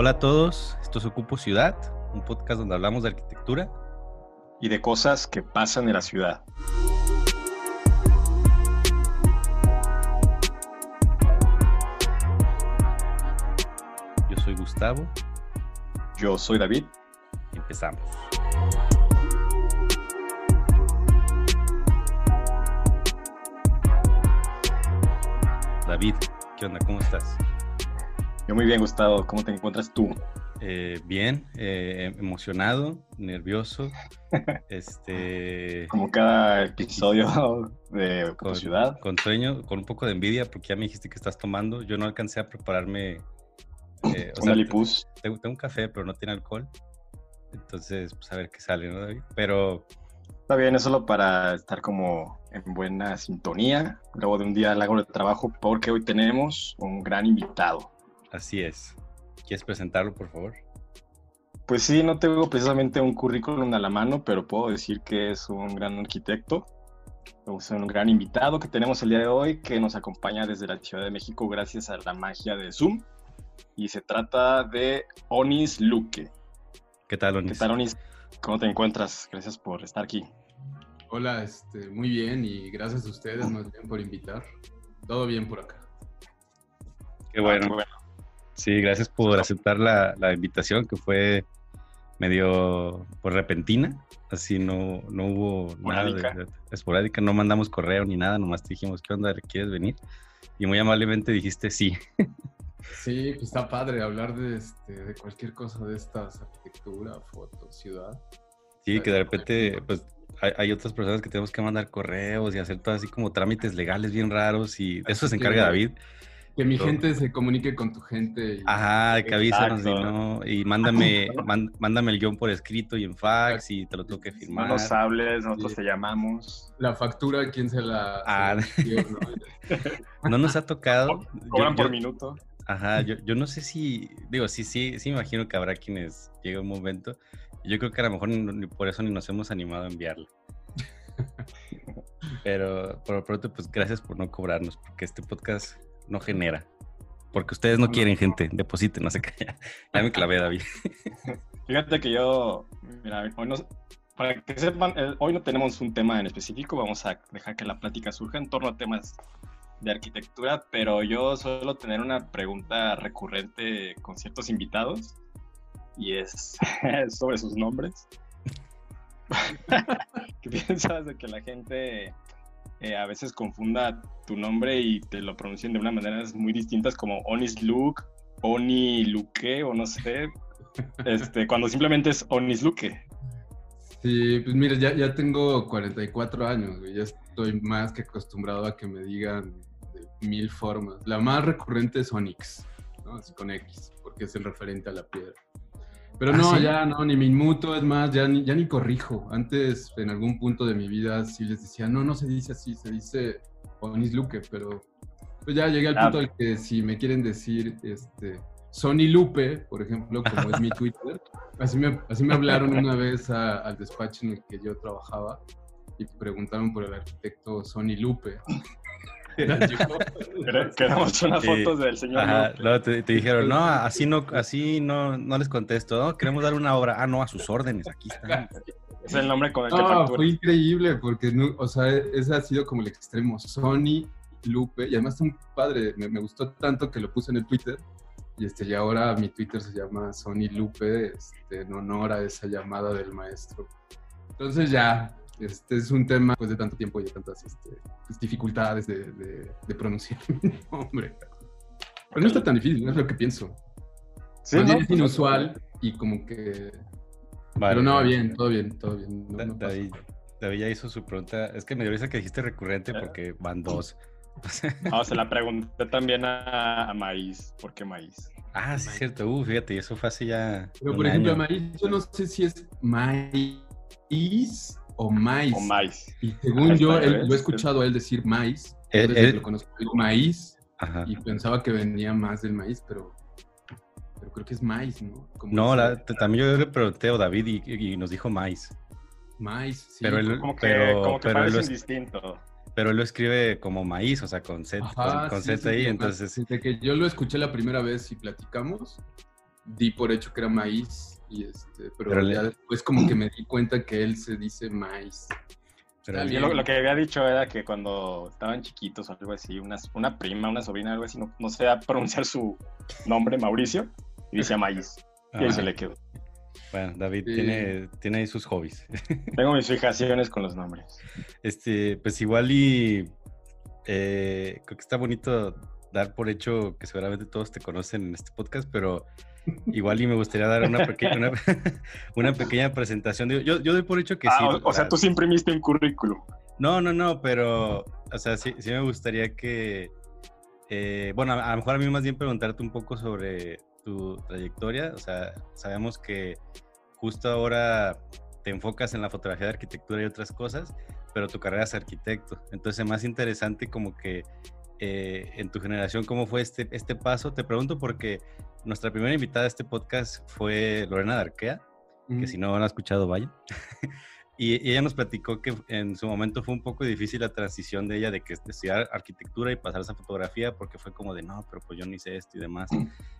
Hola a todos, esto es Ocupo Ciudad, un podcast donde hablamos de arquitectura y de cosas que pasan en la ciudad. Yo soy Gustavo. Yo soy David. Empezamos. David, ¿qué onda? ¿Cómo estás? Yo muy bien, Gustavo. ¿Cómo te encuentras tú? Eh, bien, eh, emocionado, nervioso. este, Como cada episodio de con, ciudad. Con sueño, con un poco de envidia, porque ya me dijiste que estás tomando. Yo no alcancé a prepararme. Eh, o sea, lipus. Tengo, tengo, un café, pero no tiene alcohol. Entonces, pues a ver qué sale, ¿no, David? Pero. Está bien, es solo para estar como en buena sintonía, luego de un día largo de trabajo, porque hoy tenemos un gran invitado. Así es. ¿Quieres presentarlo, por favor? Pues sí, no tengo precisamente un currículum a la mano, pero puedo decir que es un gran arquitecto, es un gran invitado que tenemos el día de hoy, que nos acompaña desde la Ciudad de México gracias a la magia de Zoom. Y se trata de Onis Luque. ¿Qué tal, Onis? ¿Qué tal, Onis? ¿Cómo te encuentras? Gracias por estar aquí. Hola, este, muy bien y gracias a ustedes más bien por invitar. Todo bien por acá. Qué bueno. Ah, qué bueno. Sí, gracias por aceptar la, la, invitación que fue medio por repentina. Así no, no hubo esporádica. nada de, de, esporádica, no mandamos correo ni nada, nomás te dijimos, ¿qué onda? ¿Quieres venir? Y muy amablemente dijiste sí. Sí, pues está padre hablar de, este, de cualquier cosa de estas, arquitectura, fotos, ciudad. Sí, que de repente, pues hay, hay, otras personas que tenemos que mandar correos y hacer todo así como trámites legales bien raros y de eso se encarga David. Que mi gente se comunique con tu gente. Y... Ajá, que avísanos y, no, y mándame, man, mándame el guion por escrito y en fax y te lo tengo que firmar. No nos hables, nosotros sí. te llamamos. La factura, ¿quién se la...? Ah, se la dio, no? no? nos ha tocado. Cobran por minuto. Ajá, yo, yo no sé si, digo, sí, sí, sí me imagino que habrá quienes llegue un momento. Yo creo que a lo mejor ni, por eso ni nos hemos animado a enviarla. Pero por lo pronto, pues gracias por no cobrarnos, porque este podcast no genera. Porque ustedes no quieren gente, depositen, no sé qué. Ya me clavé, David. Fíjate que yo, mira, hoy no, para que sepan, hoy no tenemos un tema en específico, vamos a dejar que la plática surja en torno a temas de arquitectura, pero yo suelo tener una pregunta recurrente con ciertos invitados y es sobre sus nombres. ¿Qué piensas de que la gente eh, a veces confunda tu nombre y te lo pronuncien de una manera muy distintas como Onis Luke, Oni Luque o no sé, este, cuando simplemente es Onis Luque? Sí, pues mira, ya, ya tengo 44 años, güey. ya estoy más que acostumbrado a que me digan de mil formas. La más recurrente es Onyx, ¿no? Es con X, porque es el referente a la piedra. Pero no, ¿Ah, sí? ya no, ni me inmuto, es más, ya ni, ya ni corrijo. Antes, en algún punto de mi vida, sí les decía, no, no se dice así, se dice Onis Luque, pero pues ya llegué al punto al que si me quieren decir, este, Sony Lupe, por ejemplo, como es mi Twitter, así me, así me hablaron una vez a, al despacho en el que yo trabajaba y preguntaron por el arquitecto Sony Lupe. Queremos unas fotos del señor. Ajá, no, te, te, dijeron, no, así no, así no, no les contesto, ¿no? Queremos dar una obra. Ah, no, a sus órdenes, aquí está. Es el nombre con el que no, fue increíble, porque, no, o sea, ese ha sido como el extremo. Sony Lupe, y además está un padre, me, me, gustó tanto que lo puse en el Twitter. Y, este, y ahora mi Twitter se llama Sony Lupe, este, en honor a esa llamada del maestro. Entonces ya, este es un tema pues, de tanto tiempo y de tantas este, pues, dificultades de, de, de, pronunciar mi nombre. Pero no está tan difícil, no es lo que pienso. Sí, ¿no? es inusual y como que... Vale, Pero no, bien, todo bien, todo bien. No, no David, David, ya hizo su pregunta. Es que me dio risa que dijiste recurrente porque van dos. No, se la pregunté también a, a Maíz. ¿Por qué Maíz? Ah, sí, es cierto. Uh, fíjate, eso fue hace ya. Pero, por ejemplo, año. Maíz, yo no sé si es Maíz o maíz. O maíz. Y según yo, él, lo he escuchado a él decir maíz. Él, lo conozco, digo maíz. Ajá. Y pensaba que venía más del maíz, pero, pero creo que es maíz, ¿no? Como no, la, también yo le pregunté a David y, y, nos dijo maíz. Maíz, sí. Pero él, como que, pero, como que pero parece él distinto. Pero él lo escribe como maíz, o sea, con Z, Ajá, con, con sí, Z ahí, sí, entonces... Desde que yo lo escuché la primera vez y platicamos, di por hecho que era maíz, y este, pero, ya después como que me di cuenta que él se dice maíz. Pero yo lo, que había dicho era que cuando estaban chiquitos o algo así, una, una prima, una sobrina, algo así, no, no a pronunciar su nombre, Mauricio, y decía maíz. Y ahí se le quedó. Bueno, David tiene, tiene ahí sus hobbies. Tengo mis fijaciones con los nombres. Este, pues igual y eh, creo que está bonito dar por hecho que seguramente todos te conocen en este podcast, pero igual y me gustaría dar una pequeña, una, pequeña presentación. Yo, yo doy por hecho que sí. Ah, o, sea, tú sí imprimiste un currículum. No, no, no, pero, o sea, sí, sí me gustaría que, eh, bueno, a, lo mejor a mí más bien preguntarte un poco sobre tu trayectoria. O sea, sabemos que justo ahora te enfocas en la fotografía de arquitectura y otras cosas, pero tu carrera es arquitecto. Entonces, más interesante como que eh, en tu generación, ¿cómo fue este, este paso? Te pregunto porque nuestra primera invitada a este podcast fue Lorena Darquea, que si no han escuchado, vaya. Y, ella nos platicó que en su momento fue un poco difícil la transición de ella de que estudiar arquitectura y pasarse a fotografía porque fue como de no, pero pues yo no hice esto y demás.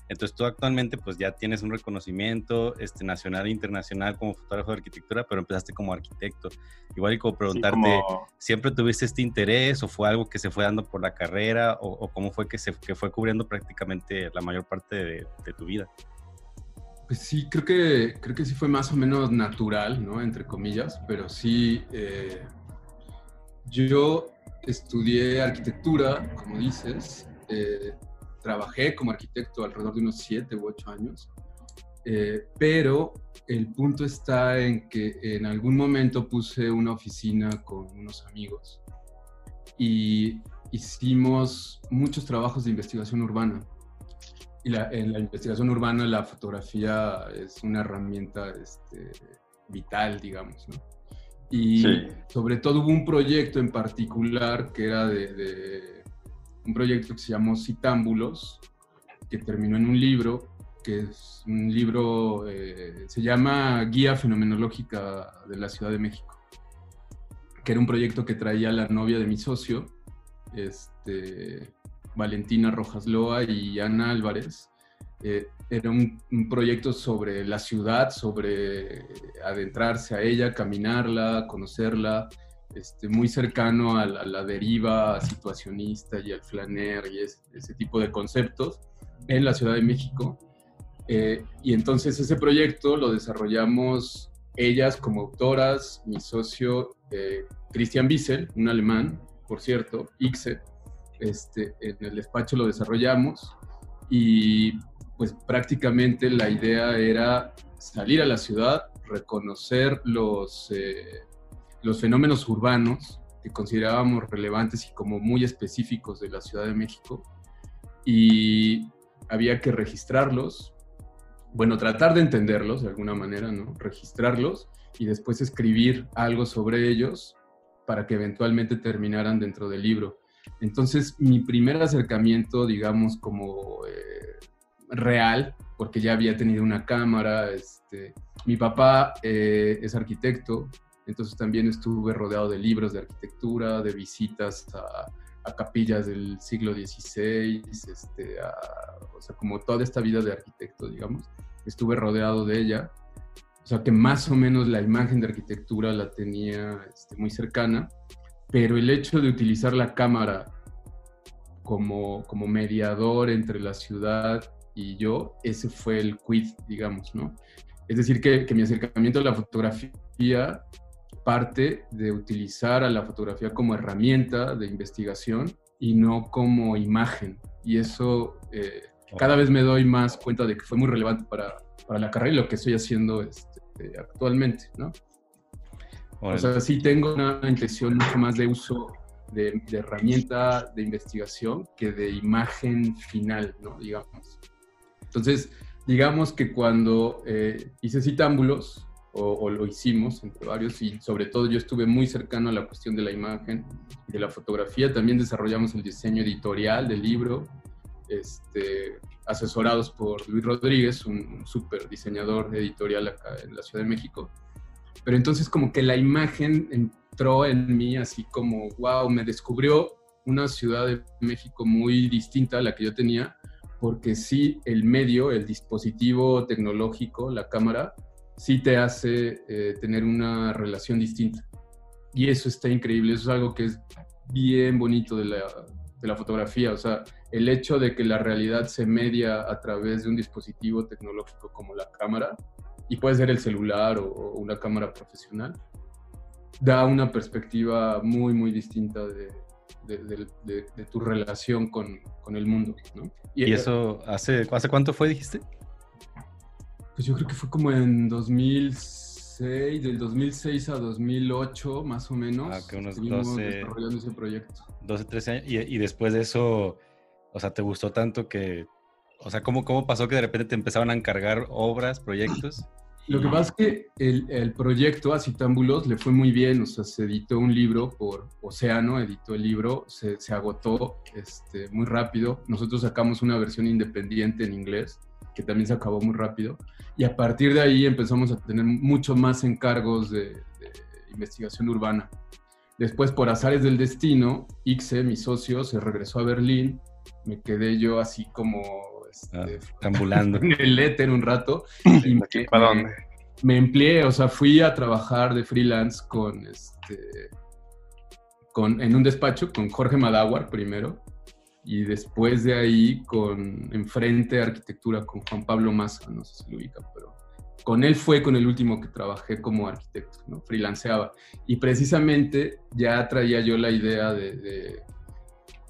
Entonces tú actualmente pues ya tienes un reconocimiento este, nacional e internacional como fotógrafo de arquitectura, pero empezaste como arquitecto. Igual y como preguntarte, ¿siempre tuviste este interés o fue algo que se fue dando por la carrera o, cómo fue que se que fue cubriendo prácticamente la mayor parte de, de tu vida? Pues sí, creo que, creo que sí fue más o menos natural, ¿no? Entre comillas, pero sí, eh, yo estudié arquitectura, como dices, eh, trabajé como arquitecto alrededor de unos siete u ocho años, eh, pero el punto está en que en algún momento puse una oficina con unos amigos y hicimos muchos trabajos de investigación urbana en la investigación urbana la fotografía es una herramienta este, vital, digamos, ¿no? Y sobre todo hubo un proyecto en particular que era de, un proyecto que se llamó Citámbulos, que terminó en un libro, que es un libro, eh, se llama Guía Fenomenológica de la Ciudad de México, que era un proyecto que traía la novia de mi socio, este, Valentina Rojas Loa y Ana Álvarez. Eh, era un, proyecto sobre la ciudad, sobre adentrarse a ella, caminarla, conocerla, este, muy cercano a la, deriva situacionista y al flaner y ese tipo de conceptos en la Ciudad de México. Eh, y entonces ese proyecto lo desarrollamos ellas como autoras, mi socio eh, Christian Wiesel, un alemán, por cierto, Ixe, este, en el despacho lo desarrollamos y pues prácticamente la idea era salir a la ciudad, reconocer los, eh, los fenómenos urbanos que considerábamos relevantes y como muy específicos de la Ciudad de México y había que registrarlos, bueno, tratar de entenderlos de alguna manera, ¿no? Registrarlos y después escribir algo sobre ellos para que eventualmente terminaran dentro del libro. Entonces, mi primer acercamiento, digamos, como eh, real, porque ya había tenido una cámara, este, mi papá eh, es arquitecto, entonces también estuve rodeado de libros de arquitectura, de visitas a, capillas del siglo XVI, este, o sea, como toda esta vida de arquitecto, digamos, estuve rodeado de ella. O sea, que más o menos la imagen de arquitectura la tenía este, muy cercana pero el hecho de utilizar la cámara como, como mediador entre la ciudad y yo, ese fue el quid, digamos, ¿no? Es decir, que, mi acercamiento a la fotografía parte de utilizar a la fotografía como herramienta de investigación y no como imagen. Y eso eh, cada vez me doy más cuenta de que fue muy relevante para, para la carrera y lo que estoy haciendo este, actualmente, ¿no? O sea, sí tengo una intención mucho más de uso de, herramienta de investigación que de imagen final, ¿no? Digamos. Entonces, digamos que cuando eh, hice citámbulos, o, lo hicimos entre varios, y sobre todo yo estuve muy cercano a la cuestión de la imagen y de la fotografía, también desarrollamos el diseño editorial del libro, este, asesorados por Luis Rodríguez, un, un súper diseñador editorial acá en la Ciudad de México. Pero entonces como que la imagen entró en mí así como, wow, me descubrió una ciudad de México muy distinta a la que yo tenía, porque sí el medio, el dispositivo tecnológico, la cámara, sí te hace eh, tener una relación distinta. Y eso está increíble, eso es algo que es bien bonito de la, de la fotografía, o sea, el hecho de que la realidad se media a través de un dispositivo tecnológico como la cámara, y puede ser el celular o, una cámara profesional, da una perspectiva muy, muy distinta de, de, tu relación con, con, el mundo. ¿no? ¿Y, eso hace, hace cuánto fue, dijiste? Pues yo creo que fue como en 2006, del 2006 a 2008 más o menos. Ah, que unos 12, desarrollando ese proyecto. 12, 13 años. Y, y después de eso, o sea, ¿te gustó tanto que o sea, ¿cómo, ¿cómo pasó que de repente te empezaban a encargar obras, proyectos? Lo que pasa es que el, el proyecto Acitámbulos le fue muy bien, o sea, se editó un libro por Océano, editó el libro, se, se agotó este, muy rápido. Nosotros sacamos una versión independiente en inglés, que también se acabó muy rápido. Y a partir de ahí empezamos a tener mucho más encargos de, de investigación urbana. Después, por azares del destino, Ixe, mi socio, se regresó a Berlín. Me quedé yo así como este, ah, ambulando. en el éter un rato. Y me, ¿Para dónde? Me empleé, o sea, fui a trabajar de freelance con este. Con, en un despacho con Jorge Madáwar primero y después de ahí con Enfrente Arquitectura con Juan Pablo Massa, no sé si lo ubica, pero con él fue con el último que trabajé como arquitecto, ¿no? freelanceaba. Y precisamente ya traía yo la idea de de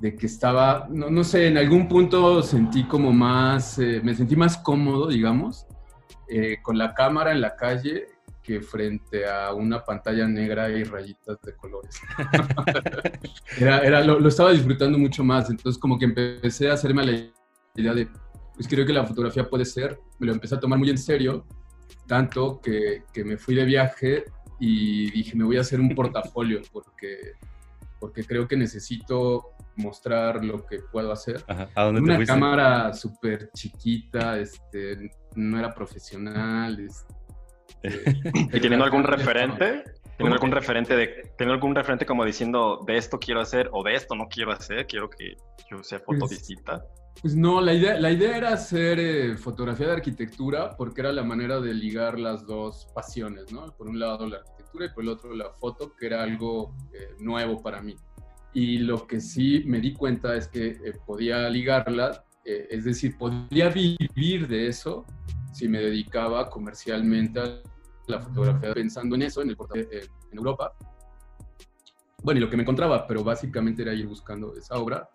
que estaba, no, no, sé, en algún punto sentí como más, eh, me sentí más cómodo, digamos, eh, con la cámara en la calle que frente a una pantalla negra y rayitas de colores. era, era lo, lo, estaba disfrutando mucho más, entonces como que empecé a hacerme la idea de, pues creo que la fotografía puede ser, me lo empecé a tomar muy en serio, tanto que, que me fui de viaje y dije, me voy a hacer un portafolio porque, porque creo que necesito mostrar lo que puedo hacer. ¿A dónde Una cámara súper chiquita, este, no era profesional. Este, ¿Y teniendo algún referente? ¿Teniendo algún referente de, teniendo algún referente como diciendo de esto quiero hacer o de esto no quiero hacer, quiero que yo sea foto pues? Pues no, la idea, la idea era hacer eh, fotografía de arquitectura porque era la manera de ligar las dos pasiones, ¿no? Por un lado la arquitectura y por el otro la foto, que era algo eh, nuevo para mí. Y lo que sí me di cuenta es que eh, podía ligarla, eh, es decir, podía vivir de eso si me dedicaba comercialmente a la fotografía, pensando en eso, en, el eh, en Europa. Bueno, y lo que me encontraba, pero básicamente era ir buscando esa obra.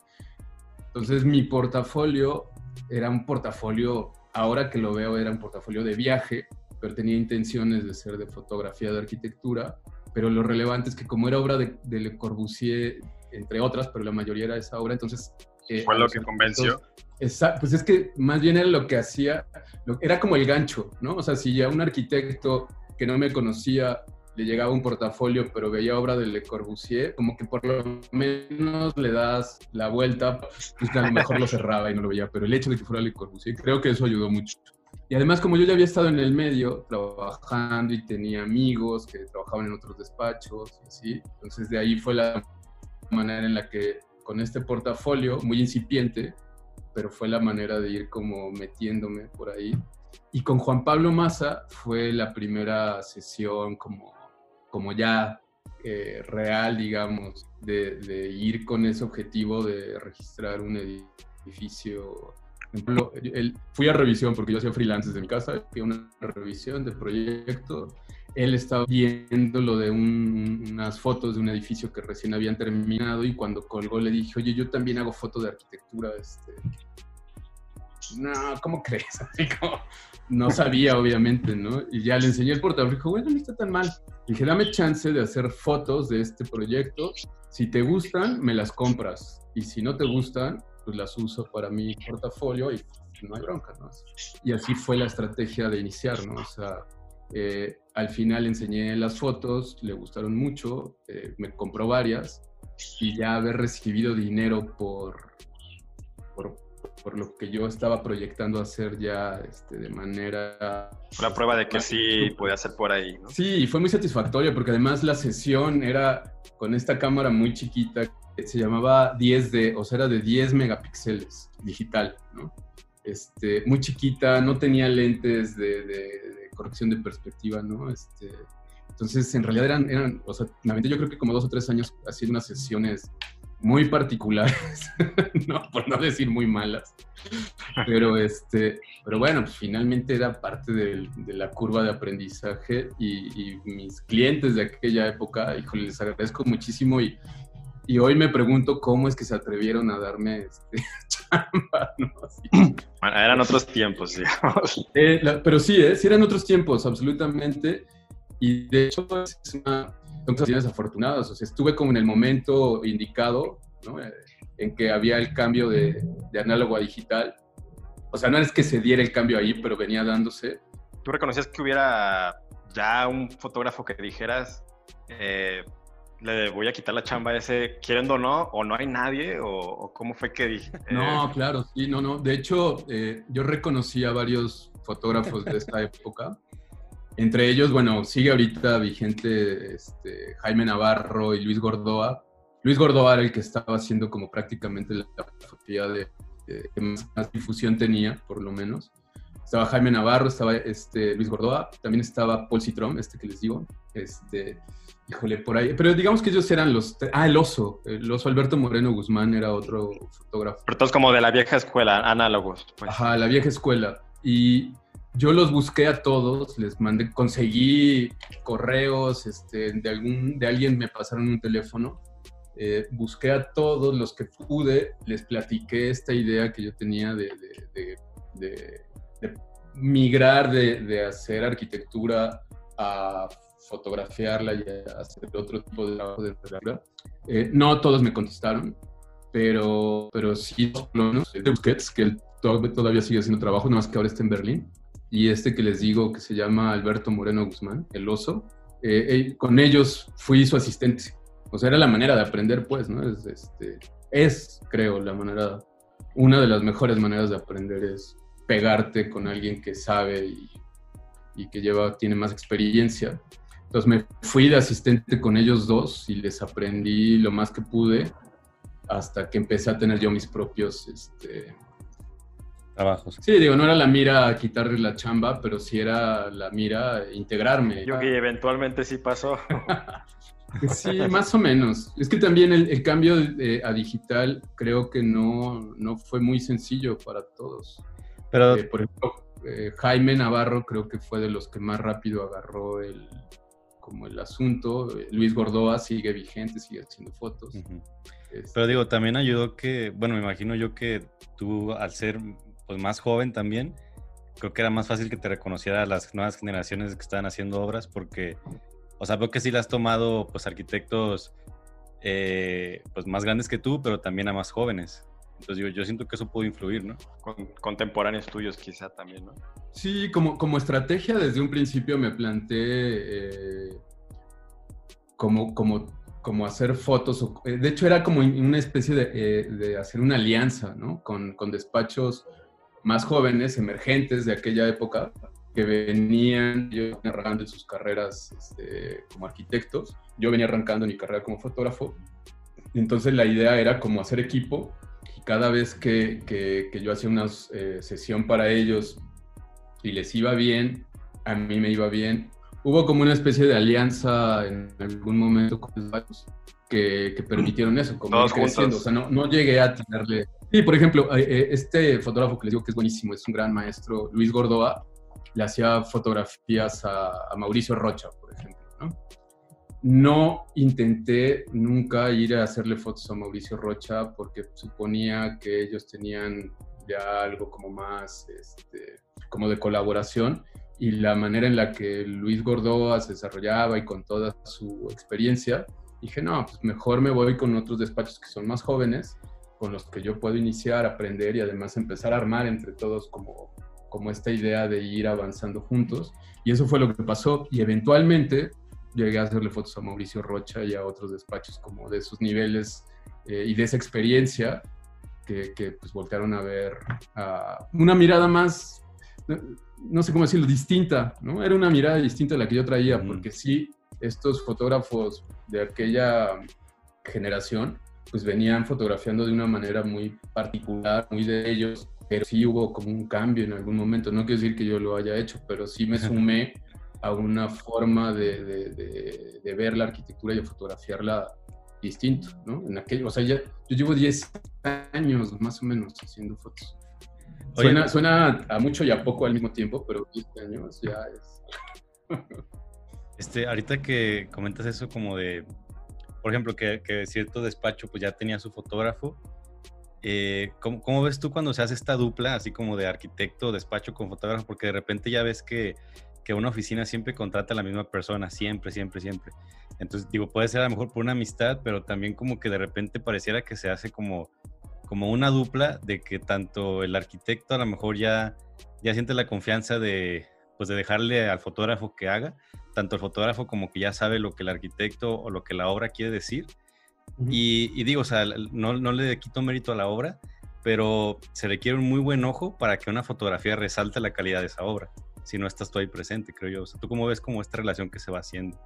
Entonces mi portafolio era un portafolio, ahora que lo veo, era un portafolio de viaje, pero tenía intenciones de ser de fotografía de arquitectura, pero lo relevante es que como era obra de, de Le Corbusier entre otras, pero la mayoría era esa obra, entonces... Eh, Fue lo que convenció. pues es que más bien era lo que hacía, era como el gancho, ¿no? O sea, si ya un arquitecto que no me conocía le llegaba un portafolio, pero veía obra de Le Corbusier, como que por lo menos le das la vuelta, pues a lo mejor lo cerraba y no lo veía, pero el hecho de que fuera Le Corbusier, creo que eso ayudó mucho. Y además, como yo ya había estado en el medio trabajando y tenía amigos que trabajaban en otros despachos y así, entonces de ahí fue la manera en la que con este portafolio muy incipiente, pero fue la manera de ir como metiéndome por ahí. Y con Juan Pablo Maza fue la primera sesión como, como ya eh, real, digamos, de, ir con ese objetivo de registrar un edificio. fui a revisión porque yo hacía freelance desde mi casa, fui a una revisión de proyecto él estaba viendo lo de unas fotos de un edificio que recién habían terminado y cuando colgó le dije, oye, yo también hago fotos de arquitectura. Este... No, ¿cómo crees? Así no sabía, obviamente, ¿no? Y ya le enseñé el portafolio y dijo, bueno, no está tan mal. Le dije, dame chance de hacer fotos de este proyecto. Si te gustan, me las compras. Y si no te gustan, pues las uso para mi portafolio y no hay bronca, ¿no? Y así fue la estrategia de iniciar, ¿no? O sea, eh, al final enseñé las fotos, le gustaron mucho, eh, me compró varias y ya haber recibido dinero por, por, por, lo que yo estaba proyectando hacer ya este, de manera... La prueba de que sí puede hacer por ahí, ¿no? Sí, fue muy satisfactorio porque además la sesión era con esta cámara muy chiquita se llamaba 10D, o sea, era de 10 megapíxeles digital, ¿no? Este, muy chiquita, no tenía lentes de, corrección de perspectiva, ¿no? Este, entonces, en realidad eran, eran, o sea, yo creo que como dos o tres años haciendo unas sesiones muy particulares, no, por no decir muy malas. Pero, este, pero bueno, pues finalmente era parte de, la curva de aprendizaje y, mis clientes de aquella época, híjole, les agradezco muchísimo y, y hoy me pregunto cómo es que se atrevieron a darme este, chamba, ¿no? Bueno, eran otros tiempos, digamos. Eh, pero sí, ¿eh? sí eran otros tiempos, absolutamente. Y de hecho es una, son situaciones afortunadas. O sea, estuve como en el momento indicado, ¿no? Eh, en que había el cambio de, de, análogo a digital. O sea, no es que se diera el cambio ahí, pero venía dándose. ¿Tú reconocías que hubiera ya un fotógrafo que dijeras, eh, le voy a quitar la chamba a ese, quieren o no, o no hay nadie, o, cómo fue que dije? No, claro, sí, no, no. De hecho, eh, yo reconocí a varios fotógrafos de esta época entre ellos, bueno, sigue ahorita vigente este, Jaime Navarro y Luis Gordoa. Luis Gordoa era el que estaba haciendo como prácticamente la fotografía de, que más, difusión tenía, por lo menos. Estaba Jaime Navarro, estaba este, Luis Gordoa, también estaba Paul Citron, este que les digo. Este, híjole, por ahí. Pero digamos que ellos eran los... Ah, el oso. El oso Alberto Moreno Guzmán era otro fotógrafo. Pero todos como de la vieja escuela, análogos. Pues. Ajá, la vieja escuela. Y yo los busqué a todos, les mandé, conseguí correos, este, de, algún, de alguien me pasaron un teléfono, eh, busqué a todos los que pude, les platiqué esta idea que yo tenía de, de, de, de migrar de, hacer arquitectura a fotografiarla y a hacer otro tipo de trabajo de eh, no todos me contestaron, pero, pero sí, de Busquets, que todavía sigue haciendo trabajo, nada más que ahora está en Berlín y este que les digo que se llama Alberto Moreno Guzmán, el oso, eh, con ellos fui su asistente. O sea, era la manera de aprender, pues, ¿no? Es, este, es, creo, la manera, una de las mejores maneras de aprender es pegarte con alguien que sabe y, y que lleva, tiene más experiencia. Entonces me fui de asistente con ellos dos y les aprendí lo más que pude hasta que empecé a tener yo mis propios este, trabajos. Sí, digo, no era la mira quitarle la chamba, pero sí era la mira integrarme. Yo que eventualmente sí pasó. sí, más o menos. Es que también el, cambio a digital creo que no, no, fue muy sencillo para todos. Pero, eh, por ejemplo, eh, Jaime Navarro creo que fue de los que más rápido agarró el como el asunto. Luis Gordoa sigue vigente, sigue haciendo fotos. Este pero digo, también ayudó que, bueno, me imagino yo que tú al ser pues más joven también, creo que era más fácil que te reconociera a las nuevas generaciones que estaban haciendo obras porque, o sea, veo que sí le has tomado pues arquitectos eh, pues más grandes que tú, pero también a más jóvenes. Entonces yo, yo siento que eso pudo influir, ¿no? Con, contemporáneos tuyos quizá también, ¿no? Sí, como, como estrategia desde un principio me planteé eh, como, como, como hacer fotos, eh, de hecho era como una especie de, de hacer una alianza, ¿no? Con, con despachos más jóvenes, emergentes de aquella época, que venían yo arrancando en sus carreras este, como arquitectos. Yo venía arrancando en mi carrera como fotógrafo. Entonces la idea era como hacer equipo cada vez que, que, yo hacía una eh, sesión para ellos y les iba bien, a mí me iba bien. Hubo como una especie de alianza en algún momento con los que, que permitieron eso, como creciendo. O sea, no, no llegué a tenerle Sí, por ejemplo, eh, eh, este fotógrafo que les digo que es buenísimo, es un gran maestro, Luis Gordoa, le hacía fotografías a, Mauricio Rocha, por ejemplo. ¿no? No intenté nunca ir a hacerle fotos a Mauricio Rocha porque suponía que ellos tenían ya algo como más, este, como de colaboración y la manera en la que Luis Gordoa se desarrollaba y con toda su experiencia, dije, no, pues mejor me voy con otros despachos que son más jóvenes con los que yo puedo iniciar, aprender y además empezar a armar entre todos como, como esta idea de ir avanzando juntos. Y eso fue lo que pasó. Y eventualmente llegué a hacerle fotos a Mauricio Rocha y a otros despachos como de esos niveles eh, y de esa experiencia que, que, pues voltearon a ver una mirada más, no, sé cómo decirlo, distinta, ¿no? Era una mirada distinta a la que yo traía, porque sí, estos fotógrafos de aquella generación pues venían fotografiando de una manera muy particular, muy de ellos, pero sí hubo como un cambio en algún momento. No quiero decir que yo lo haya hecho, pero sí me sumé a una forma de, de, de, ver la arquitectura y de fotografiarla distinto, ¿no? En aquello, o sea, ya, yo llevo 10 años más o menos haciendo fotos. Suena, suena, a mucho y a poco al mismo tiempo, pero 10 años ya es... este, ahorita que comentas eso como de, por ejemplo, que, que cierto despacho pues ya tenía su fotógrafo, eh, ¿cómo, ¿cómo, ves tú cuando se hace esta dupla, así como de arquitecto, despacho con fotógrafo? Porque de repente ya ves que que una oficina siempre contrata a la misma persona, siempre, siempre, siempre. Entonces, digo, puede ser a lo mejor por una amistad, pero también como que de repente pareciera que se hace como, como una dupla de que tanto el arquitecto a lo mejor ya, ya siente la confianza de, pues de dejarle al fotógrafo que haga, tanto el fotógrafo como que ya sabe lo que el arquitecto o lo que la obra quiere decir. y, y, digo, o sea, no, no le quito mérito a la obra, pero se requiere un muy buen ojo para que una fotografía resalte la calidad de esa obra si no estás tú ahí presente, creo yo. O sea, ¿tú cómo ves como esta relación que se va haciendo?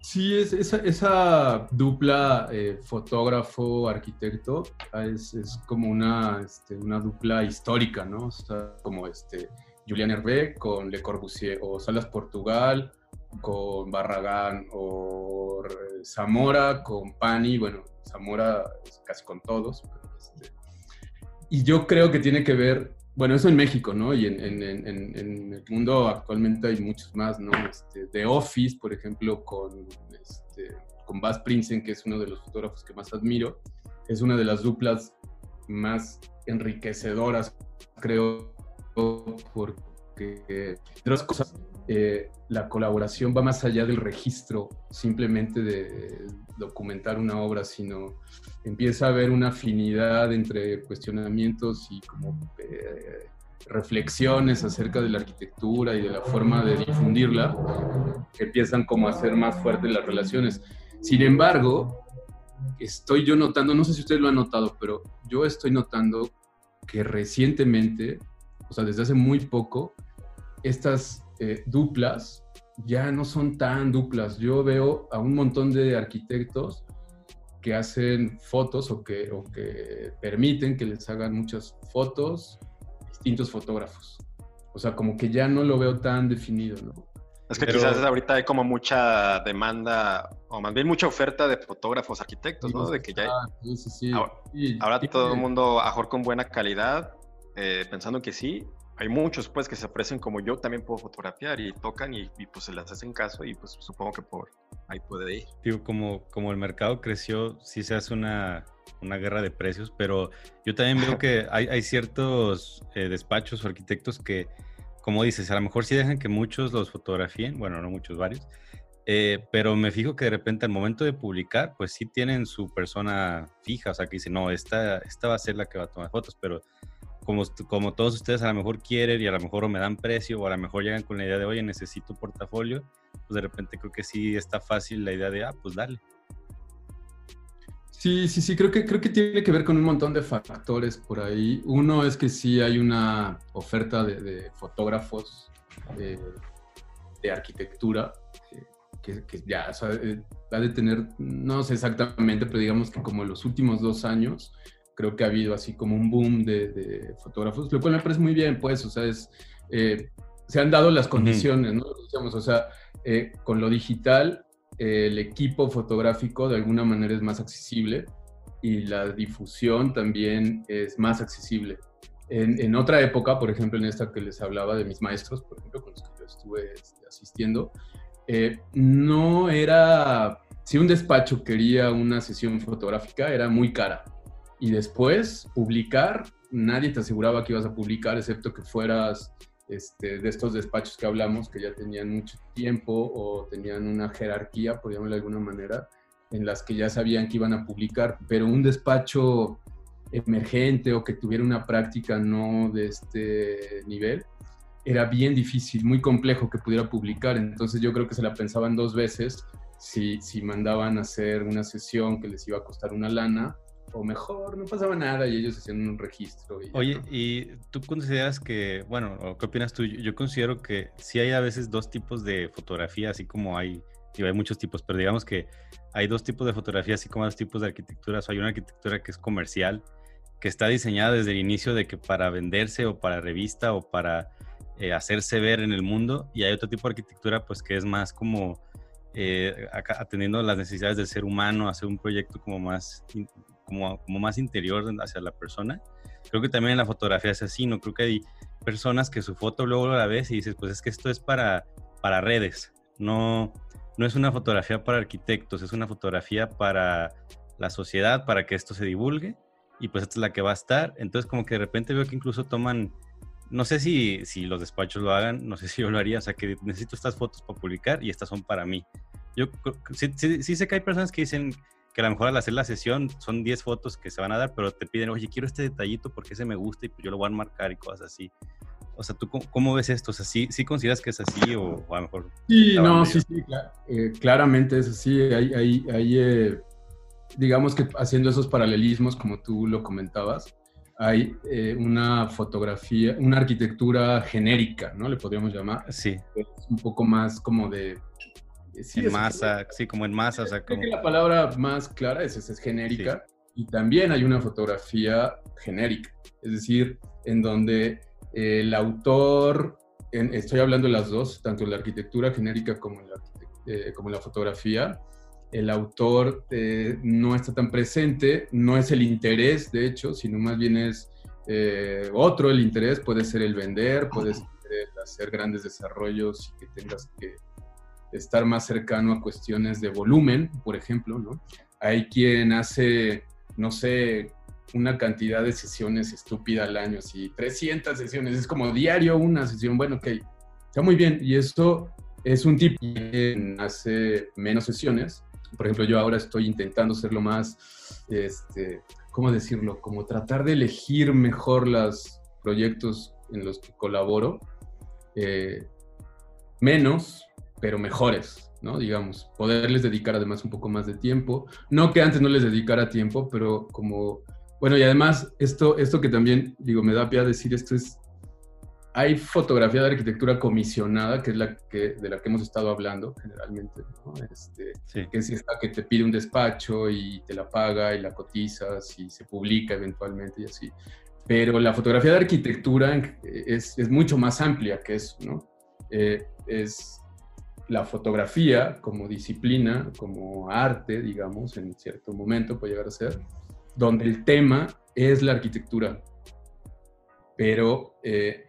Sí, es, esa, dupla eh, fotógrafo-arquitecto es, es, como una, este, una dupla histórica, ¿no? O sea, como este, Julian Hervé con Le Corbusier, o Salas Portugal con Barragán, o Zamora con Pani, bueno, Zamora casi con todos, este, y yo creo que tiene que ver bueno, eso en México, ¿no? Y en, en, en, en, el mundo actualmente hay muchos más, ¿no? Este, The Office, por ejemplo, con, este, con Bas Prinsen, que es uno de los fotógrafos que más admiro, es una de las duplas más enriquecedoras, creo, porque, otras cosas, eh, la colaboración va más allá del registro simplemente de documentar una obra, sino empieza a haber una afinidad entre cuestionamientos y como eh, reflexiones acerca de la arquitectura y de la forma de difundirla, que empiezan como a ser más fuertes las relaciones. Sin embargo, estoy yo notando, no sé si ustedes lo han notado, pero yo estoy notando que recientemente, o sea, desde hace muy poco, estas eh, duplas ya no son tan duplas. Yo veo a un montón de arquitectos que hacen fotos o que, o que permiten que les hagan muchas fotos distintos fotógrafos. O sea, como que ya no lo veo tan definido, ¿no? Es que quizás ahorita hay como mucha demanda, o más bien mucha oferta de fotógrafos arquitectos, ¿no? De que ya ah, sí, sí, sí. Ahora, todo el mundo, mejor con buena calidad, eh, pensando que sí, hay muchos pues que se ofrecen como yo también puedo fotografiar y tocan y, pues se les hacen caso y pues supongo que por ahí puede ir. Digo, como, como el mercado creció, sí se hace una, una guerra de precios, pero yo también veo que hay, hay ciertos eh, despachos o arquitectos que, como dices, a lo mejor sí dejan que muchos los fotografíen, bueno, no muchos, varios, eh, pero me fijo que de repente al momento de publicar, pues sí tienen su persona fija, o sea, que dicen, no, esta, esta va a ser la que va a tomar fotos, pero como, como todos ustedes a lo mejor quieren y a lo mejor o me dan precio o a lo mejor llegan con la idea de, oye, necesito portafolio, pues de repente creo que sí está fácil la idea de, ah, pues dale. Sí, sí, sí, creo que, creo que tiene que ver con un montón de factores por ahí. Uno es que sí hay una oferta de, fotógrafos de, arquitectura que, ya o sea, eh, ha de tener, no sé exactamente, pero digamos que como en los últimos dos años creo que ha habido así como un boom de, fotógrafos, lo cual me parece muy bien, pues, o sea, es, eh, se han dado las condiciones, ¿no? o sea, eh, con lo digital, eh, el equipo fotográfico de alguna manera es más accesible y la difusión también es más accesible. En, en, otra época, por ejemplo, en esta que les hablaba de mis maestros, por ejemplo, con los que yo estuve este, asistiendo, no era, si un despacho quería una sesión fotográfica, era muy cara y después publicar, nadie te aseguraba que ibas a publicar, excepto que fueras este, de estos despachos que hablamos, que ya tenían mucho tiempo o tenían una jerarquía, por llamarlo de alguna manera, en las que ya sabían que iban a publicar, pero un despacho emergente o que tuviera una práctica no de este nivel, era bien difícil, muy complejo que pudiera publicar. Entonces yo creo que se la pensaban dos veces si, si mandaban a hacer una sesión que les iba a costar una lana o mejor, no pasaba nada y ellos hacían un registro. Oye, ¿y tú consideras que, bueno, qué opinas tú? Yo considero que sí hay a veces dos tipos de fotografía, así como hay y hay muchos tipos, pero digamos que hay dos tipos de fotografía, así como dos tipos de arquitectura. hay una arquitectura que es comercial, que está diseñada desde el inicio de que para venderse o para revista o para eh, hacerse ver en el mundo, y hay otro tipo de arquitectura, pues que es más como eh, atendiendo las necesidades del ser humano, hacer un proyecto como más, como, como más interior hacia la persona. Creo que también en la fotografía es así, ¿no? Creo que hay personas que su foto luego la ves y dices, pues es que esto es para, para redes, no, no es una fotografía para arquitectos, es una fotografía para la sociedad, para que esto se divulgue y pues esta es la que va a estar. Entonces como que de repente veo que incluso toman, no sé si, si los despachos lo hagan, no sé si yo lo haría, o sea que necesito estas fotos para publicar y estas son para mí. Yo sí, sí sé que hay personas que dicen que a lo mejor al hacer la sesión son 10 fotos que se van a dar, pero te piden, oye, quiero este detallito porque ese me gusta y pues yo lo voy a marcar y cosas así. O sea, ¿tú cómo, ves esto? O sea, ¿sí, ¿sí, consideras que es así o, a lo mejor? Sí, no, sí, sí, eh, claramente es así. Hay, hay, hay eh, digamos que haciendo esos paralelismos, como tú lo comentabas, hay eh, una fotografía, una arquitectura genérica, ¿no? Le podríamos llamar. Sí. Es un poco más como de en masa, sí, como en masa. O sea, como... la palabra más clara es, es, genérica y también hay una fotografía genérica, es decir, en donde el autor, estoy hablando de las dos, tanto la arquitectura genérica como la, eh, como la fotografía, el autor eh, no está tan presente, no es el interés, de hecho, sino más bien es eh, otro el interés, puede ser el vender, puede ser el hacer grandes desarrollos y que tengas que estar más cercano a cuestiones de volumen, por ejemplo, ¿no? Hay quien hace, no sé, una cantidad de sesiones estúpida al año, así 300 sesiones, es como diario una sesión, bueno, ok, está muy bien, y esto es un que hace menos sesiones, por ejemplo, yo ahora estoy intentando ser lo más, este, ¿cómo decirlo? Como tratar de elegir mejor los proyectos en los que colaboro, eh, menos, pero mejores, ¿no? Digamos, poderles dedicar además un poco más de tiempo. No que antes no les dedicara tiempo, pero como, bueno, y además esto, esto que también, digo, me da pie a decir esto es, hay fotografía de arquitectura comisionada, que es la que, de la que hemos estado hablando generalmente, ¿no? este, que es esta que te pide un despacho y te la paga y la cotizas y se publica eventualmente y así. Pero la fotografía de arquitectura es, es mucho más amplia que eso, ¿no? Eh, es la fotografía como disciplina, como arte, digamos, en cierto momento puede llegar a ser, donde el tema es la arquitectura, pero eh,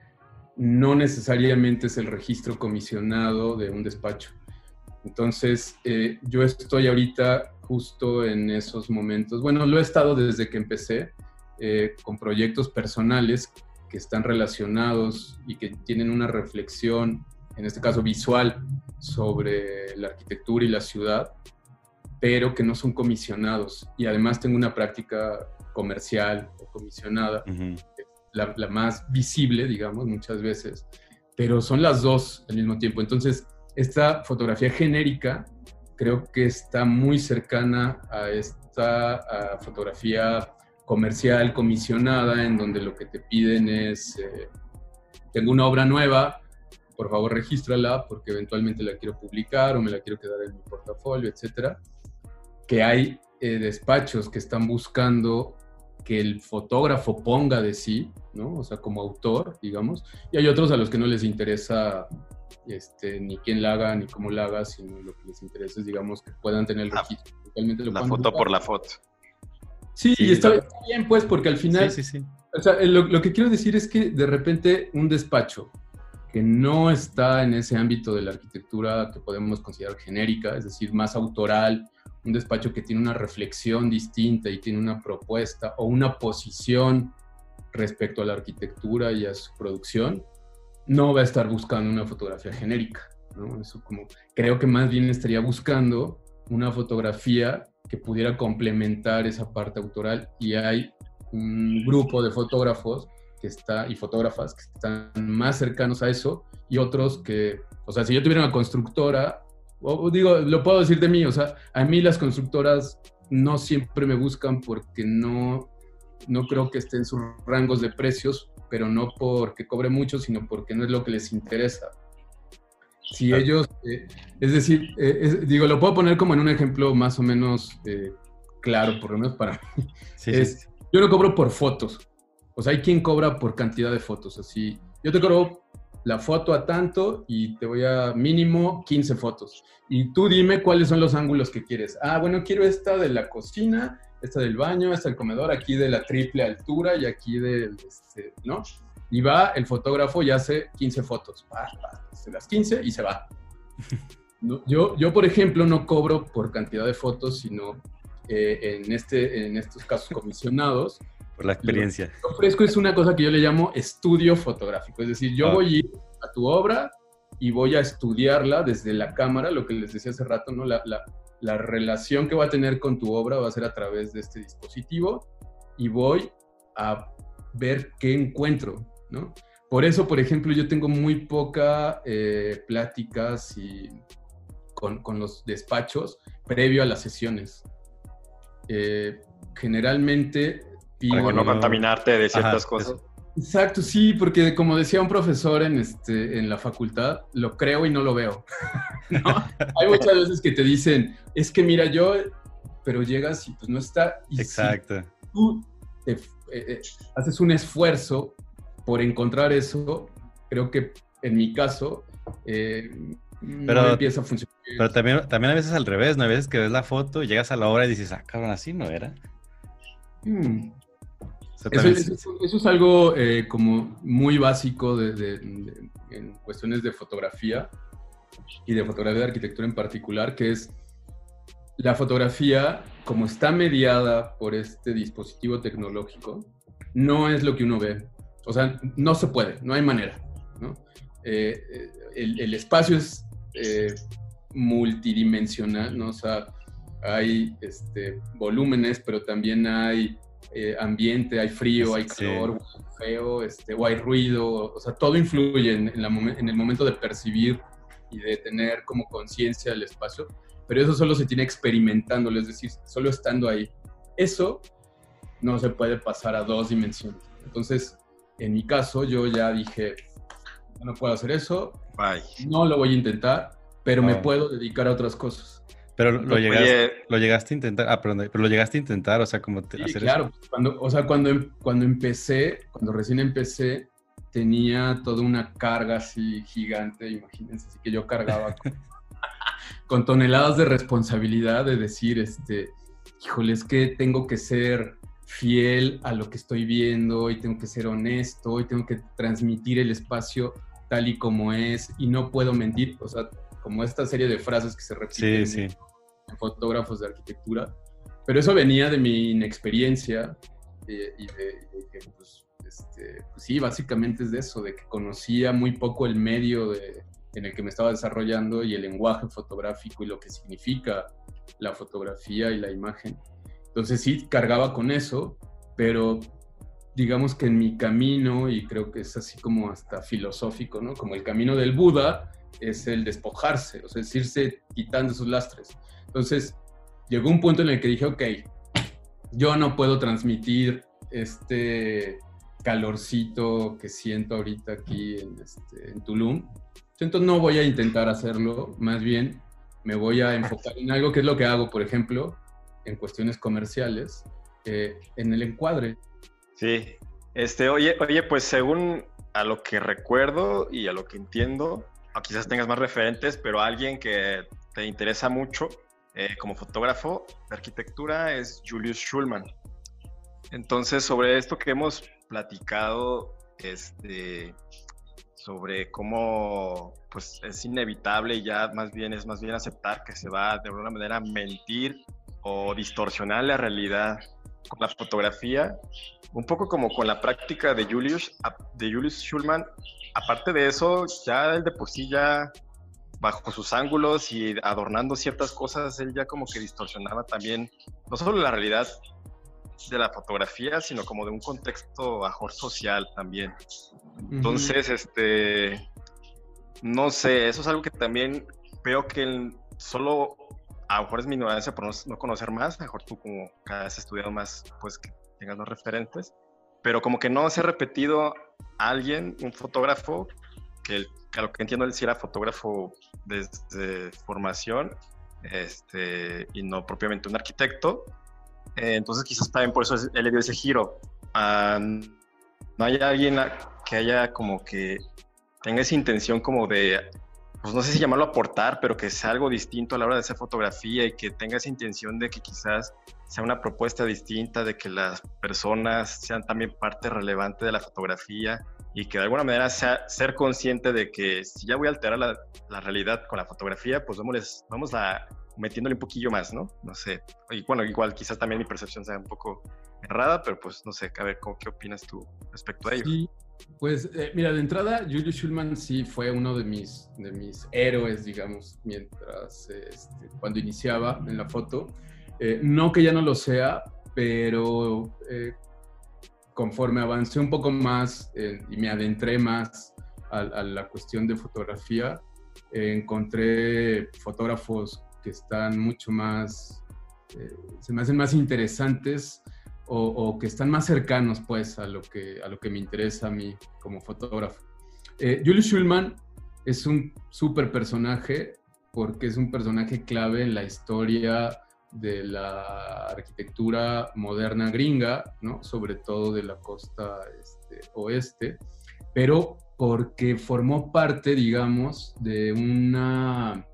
no necesariamente es el registro comisionado de un despacho. Entonces, eh, yo estoy ahorita justo en esos momentos, bueno, lo he estado desde que empecé eh, con proyectos personales que están relacionados y que tienen una reflexión en este caso visual, sobre la arquitectura y la ciudad, pero que no son comisionados. Y además tengo una práctica comercial o comisionada, la, más visible, digamos, muchas veces, pero son las dos al mismo tiempo. Entonces, esta fotografía genérica creo que está muy cercana a esta fotografía comercial comisionada, en donde lo que te piden es, eh, tengo una obra nueva, por favor regístrala porque eventualmente la quiero publicar o me la quiero quedar en mi portafolio, etcétera. Que hay eh, despachos que están buscando que el fotógrafo ponga de sí, ¿no? O sea, como autor, digamos, y hay otros a los que no les interesa este, ni quién la haga ni cómo la haga, sino lo que les interesa es, digamos, que puedan tener el registro. la foto por la foto. Sí, y está, bien, pues, porque al final, sí, sí, sí. o sea, lo, lo, que quiero decir es que de repente un despacho que no está en ese ámbito de la arquitectura que podemos considerar genérica, es decir, más autoral, un despacho que tiene una reflexión distinta y tiene una propuesta o una posición respecto a la arquitectura y a su producción, no va a estar buscando una fotografía genérica. ¿no? Eso como, creo que más bien estaría buscando una fotografía que pudiera complementar esa parte autoral y hay un grupo de fotógrafos está, y fotógrafas que están más cercanos a eso y otros que, o sea, si yo tuviera una constructora, o, digo, lo puedo decir de mí, o sea, a mí las constructoras no siempre me buscan porque no, no creo que estén sus rangos de precios, pero no porque cobre mucho, sino porque no es lo que les interesa. Si ellos, eh, es decir, eh, digo, lo puedo poner como en un ejemplo más o menos eh, claro, por lo menos para mí. es, Yo no cobro por fotos. O sea, hay quien cobra por cantidad de fotos. Así, yo te cobro la foto a tanto y te voy a mínimo 15 fotos. Y tú dime cuáles son los ángulos que quieres. Ah, bueno, quiero esta de la cocina, esta del baño, esta del comedor, aquí de la triple altura y aquí del, este, ¿no? Y va el fotógrafo y hace 15 fotos. hace las 15 y se va. Yo, yo, por ejemplo, no cobro por cantidad de fotos, sino eh, en, este, en estos casos comisionados. Por la experiencia. Lo que ofrezco es una cosa que yo le llamo estudio fotográfico. Es decir, yo ah. voy a ir a tu obra y voy a estudiarla desde la cámara, lo que les decía hace rato, ¿no? La, la, la relación que va a tener con tu obra va a ser a través de este dispositivo y voy a ver qué encuentro, ¿no? Por eso, por ejemplo, yo tengo muy poca eh, pláticas y con, con, los despachos previo a las sesiones. Eh, generalmente... Para no contaminarte de ciertas cosas. Exacto, sí, porque como decía un profesor en, este, en la facultad, lo creo y no lo veo. Hay muchas veces que te dicen, es que mira, yo, pero llegas y pues no está. Exacto. tú eh, eh, haces un esfuerzo por encontrar eso, creo que en mi caso, eh, pero, empieza a funcionar. Pero también, también a veces al revés, ¿no? A veces que ves la foto, llegas a la obra y dices, ah, cabrón, así no era. Hmm. Eso, es algo eh, como muy básico de, en cuestiones de fotografía y de fotografía de arquitectura en particular, que es la fotografía, como está mediada por este dispositivo tecnológico, no es lo que uno ve. O sea, no se puede, no hay manera. Eh, eh, el, espacio es multidimensional, ¿no? O sea, hay este, volúmenes, pero también hay eh, ambiente, hay frío, hay calor, feo, este, o hay ruido, o sea, todo influye en, en, el momento de percibir y de tener como conciencia del espacio, pero eso solo se tiene experimentándolo, es decir, solo estando ahí. Eso no se puede pasar a dos dimensiones. Entonces, en mi caso, yo ya dije, no puedo hacer eso, no lo voy a intentar, pero me puedo dedicar a otras cosas. Pero lo, llegaste, lo llegaste a intentar, ah, perdón, pero lo llegaste a intentar, o sea, como te, sí, claro, cuando, o sea, cuando, em, cuando empecé, cuando recién empecé, tenía toda una carga así gigante, imagínense, así que yo cargaba con, toneladas de responsabilidad de decir, este, híjole, es que tengo que ser fiel a lo que estoy viendo y tengo que ser honesto y tengo que transmitir el espacio tal y como es y no puedo mentir, o sea, como esta serie de frases que se repiten En, fotógrafos de arquitectura. Pero eso venía de mi inexperiencia eh, y de, que, pues, este, pues, sí, básicamente es de eso, de que conocía muy poco el medio en el que me estaba desarrollando y el lenguaje fotográfico y lo que significa la fotografía y la imagen. Entonces sí, cargaba con eso, pero digamos que en mi camino, y creo que es así como hasta filosófico, ¿no? Como el camino del Buda, es el despojarse, o sea, es irse quitando sus lastres. Entonces, llegó un punto en el que dije, ok, yo no puedo transmitir este calorcito que siento ahorita aquí en, este, Tulum. Entonces no voy a intentar hacerlo, más bien me voy a enfocar en algo que es lo que hago, por ejemplo, en cuestiones comerciales, eh, en el encuadre. Sí, este, oye, oye, pues según a lo que recuerdo y a lo que entiendo, o quizás tengas más referentes, pero alguien que te interesa mucho eh, como fotógrafo de arquitectura es Julius Schulman. Entonces, sobre esto que hemos platicado, este, sobre cómo pues es inevitable y ya más bien es más bien aceptar que se va de alguna manera a mentir o distorsionar la realidad con la fotografía, un poco como con la práctica de Julius, de Julius Schulman, aparte de eso, ya él de por sí ya bajo sus ángulos y adornando ciertas cosas, él ya como que distorsionaba también, no solo la realidad de la fotografía, sino como de un contexto bajo social también. Entonces, este, no sé, eso es algo que también veo que solo, a lo mejor es mi ignorancia por no, conocer más, a lo mejor tú como que has estudiado más, pues que tengas los referentes, pero como que no se ha repetido alguien, un fotógrafo, que, a lo que entiendo él sí era fotógrafo desde formación este, y no propiamente un arquitecto. Eh, entonces quizás también por eso él le dio ese giro. Ah, no hay alguien que haya como que tenga esa intención como de pues no sé si llamarlo aportar, pero que sea algo distinto a la hora de hacer fotografía y que tenga esa intención de que quizás sea una propuesta distinta, de que las personas sean también parte relevante de la fotografía y que de alguna manera sea ser consciente de que si ya voy a alterar la, realidad con la fotografía, pues vamos a metiéndole un poquillo más, ¿no? No sé. Y bueno, igual quizás también mi percepción sea un poco errada, pero pues no sé, a ver, ¿qué opinas tú respecto a ello? Sí, pues eh, mira, de entrada, Julius Schulman sí fue uno de mis, de mis héroes, digamos, mientras, este, cuando iniciaba en la foto. Eh, no que ya no lo sea, pero eh, conforme avancé un poco más y me adentré más a, la cuestión de fotografía, encontré fotógrafos que están mucho más, se me hacen más interesantes o, que están más cercanos pues a lo que, a lo que me interesa a mí como fotógrafo. Eh, Julius Schulman es un súper personaje porque es un personaje clave en la historia de la arquitectura moderna gringa, ¿no? sobre todo de la costa este, oeste, pero porque formó parte, digamos, de una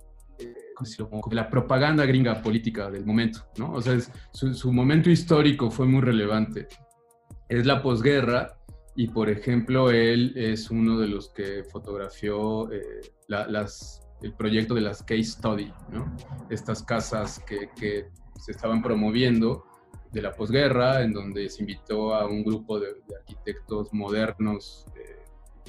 como la propaganda gringa política del momento, ¿no? O sea, su, momento histórico fue muy relevante. Es la posguerra y, por ejemplo, él es uno de los que fotografió eh, las, el proyecto de las case study, ¿no? Estas casas que, que se estaban promoviendo de la posguerra, en donde se invitó a un grupo de, arquitectos modernos, eh,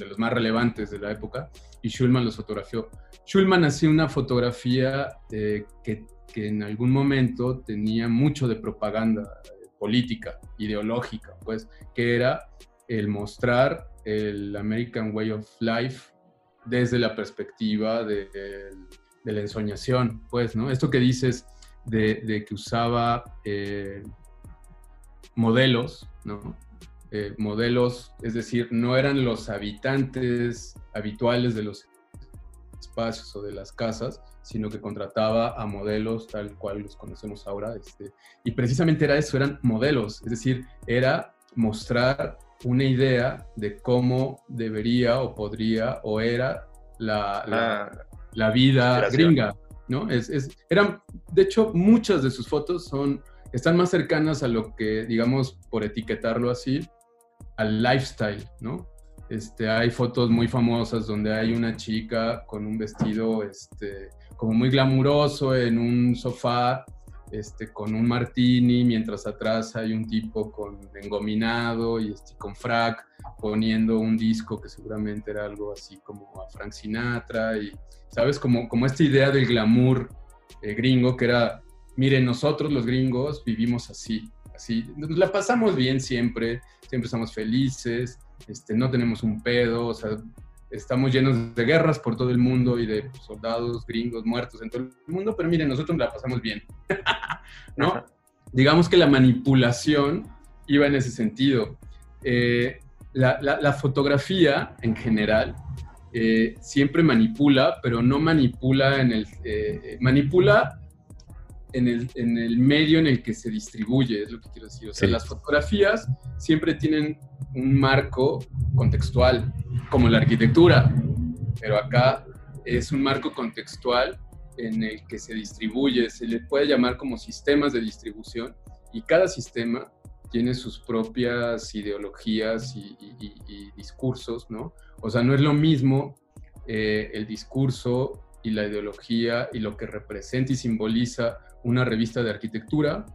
de los más relevantes de la época, y Schulman los fotografió. Schulman hacía una fotografía eh, que, que, en algún momento tenía mucho de propaganda política, ideológica, pues, que era el mostrar el American Way of Life desde la perspectiva de, la ensoñación, pues, ¿no? Esto que dices de, de que usaba eh, modelos, ¿no? Modelos, es decir, no eran los habitantes habituales de los espacios o de las casas, sino que contrataba a modelos tal cual los conocemos ahora. Este, y precisamente era eso, eran modelos, es decir, era mostrar una idea de cómo debería o podría o era la, la, vida gringa, ¿no? Es, es, eran, de hecho, muchas de sus fotos son, están más cercanas a lo que, digamos, por etiquetarlo así, al lifestyle, ¿no? Este, hay fotos muy famosas donde hay una chica con un vestido este, como muy glamuroso en un sofá este, con un martini, mientras atrás hay un tipo con engominado y este, con frac poniendo un disco que seguramente era algo así como a Frank Sinatra y, ¿sabes? Como, como esta idea del glamour eh, gringo que era, miren, nosotros los gringos vivimos así, así, nos la pasamos bien siempre, siempre estamos felices, este, no tenemos un pedo, o sea, estamos llenos de guerras por todo el mundo y de soldados gringos muertos en todo el mundo, pero miren, nosotros la pasamos bien, ¿no? Digamos que la manipulación iba en ese sentido. Eh, la, fotografía en general eh, siempre manipula, pero no manipula en el... Eh, manipula en el, en el, medio en el que se distribuye, es lo que quiero decir. O sea, las fotografías siempre tienen un marco contextual, como la arquitectura, pero acá es un marco contextual en el que se distribuye, se le puede llamar como sistemas de distribución y cada sistema tiene sus propias ideologías y, discursos, ¿no? O sea, no es lo mismo eh, el discurso y la ideología y lo que representa y simboliza una revista de arquitectura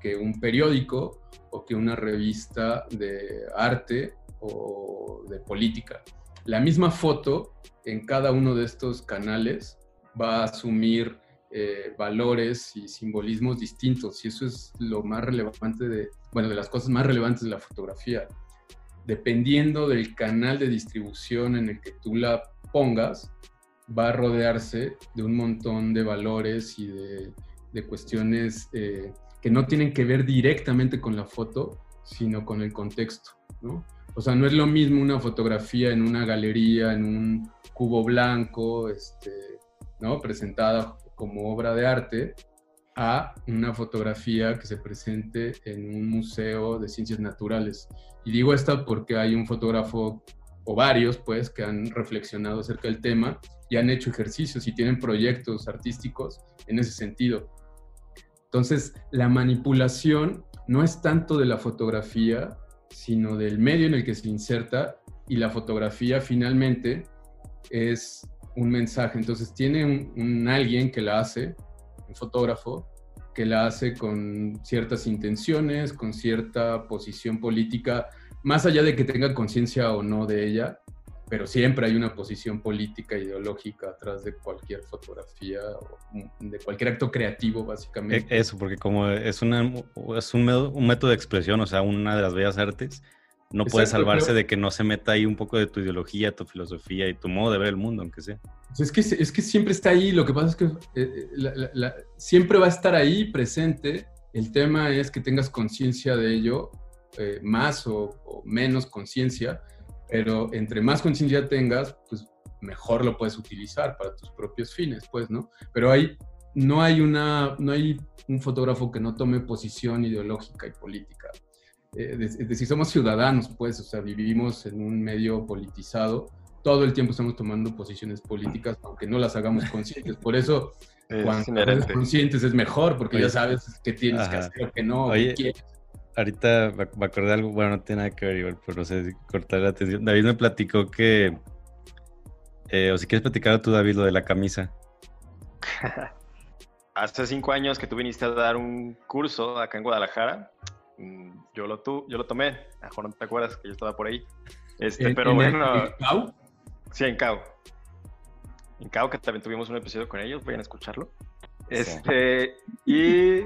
que un periódico o que una revista de arte o de política. La misma foto en cada uno de estos canales va a asumir eh, valores y simbolismos distintos y eso es lo más relevante de, bueno, de las cosas más relevantes de la fotografía. Dependiendo del canal de distribución en el que tú la pongas, va a rodearse de un montón de valores y de, de cuestiones eh, que no tienen que ver directamente con la foto, sino con el contexto, ¿no? O sea, no es lo mismo una fotografía en una galería, en un cubo blanco, este, ¿no? presentada como obra de arte, a una fotografía que se presente en un museo de ciencias naturales. Y digo esto porque hay un fotógrafo o varios, pues, que han reflexionado acerca del tema y han hecho ejercicios y tienen proyectos artísticos en ese sentido. Entonces, la manipulación no es tanto de la fotografía, sino del medio en el que se inserta y la fotografía finalmente es un mensaje. Entonces, tiene un alguien que la hace, un fotógrafo, que la hace con ciertas intenciones, con cierta posición política, más allá de que tenga conciencia o no de ella, pero siempre hay una posición política, ideológica atrás de cualquier fotografía o de cualquier acto creativo, básicamente. E, eso, porque como es, una, es un, un método de expresión, o sea, una de las bellas artes, no puede salvarse de que no se meta ahí un poco de tu ideología, tu filosofía y tu modo de ver el mundo, aunque sea. Es que, es que siempre está ahí, lo que pasa es que eh, eh, siempre va a estar ahí presente. El tema es que tengas conciencia de ello, eh, más o, menos conciencia, pero entre más conciencia tengas, pues mejor lo puedes utilizar para tus propios fines, pues, ¿no? Pero hay, no, hay una, no hay un fotógrafo que no tome posición ideológica y política eh, es decir, somos ciudadanos, pues, o sea, vivimos en un medio politizado, todo el tiempo estamos tomando posiciones políticas, aunque no las hagamos conscientes. Por eso, cuando eres conscientes es mejor, porque ya sabes qué tienes que hacer o qué no, Oye, quieres. Ahorita me acordé de algo, bueno, no tiene nada que ver, igual, pero no sé cortar la atención. David me platicó que, eh, o si quieres platicar tú, David, lo de la camisa. Hace cinco años que tú viniste a dar un curso acá en Guadalajara, Mm, yo lo, tu, yo lo tomé, mejor no te acuerdas que yo estaba por ahí. Este, pero bueno. ¿En CAU? Sí, en CAU. En CAU, que también tuvimos un episodio con ellos, vayan a escucharlo. Este, y,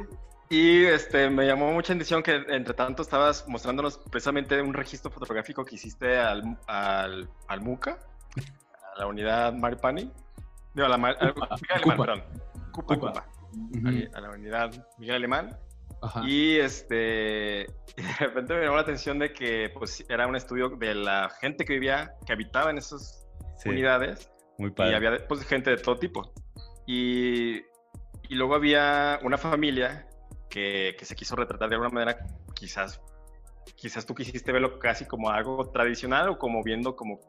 y este, me llamó mucha atención que entre tanto estabas mostrándonos precisamente un registro fotográfico que hiciste al, al, al MUCA, a la unidad Maripani. Digo, a la, Miguel Alemán, perdón. Cupa, A la unidad Miguel Alemán y este, de repente me llamó la atención de que pues, era un estudio de la gente que vivía, que habitaba en esas unidades. Muy padre. Y había pues, gente de todo tipo. Y, y luego había una familia que, que, se quiso retratar de alguna manera, quizás, quizás tú quisiste verlo casi como algo tradicional o como viendo como